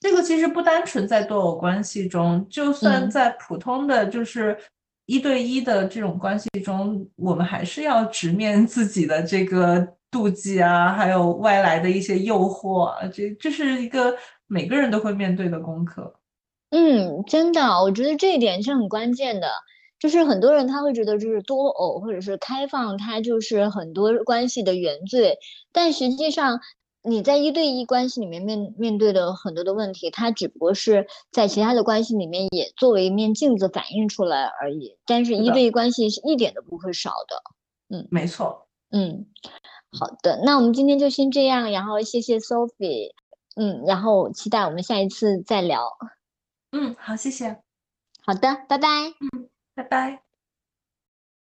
这个其实不单纯在多偶关系中，就算嗯在普通的就是一对一的这种关系中，我们还是要直面自己的这个妒忌啊，还有外来的一些诱惑啊，这这是一个每个人都会面对的功课。嗯，真的，我觉得这一点是很关键的。就是很多人他会觉得，就是多偶或者是开放，它就是很多关系的原罪。但实际上，你在一对一关系里面面面对的很多的问题，它只不过是在其他的关系里面也作为一面镜子反映出来而已。但是，一对一关系是一点都不会少的。嗯没错，嗯，好的，那我们今天就先这样，然后谢谢 Sophie，嗯，然后期待我们下一次再聊。嗯，好，谢谢，好的，拜拜。拜拜。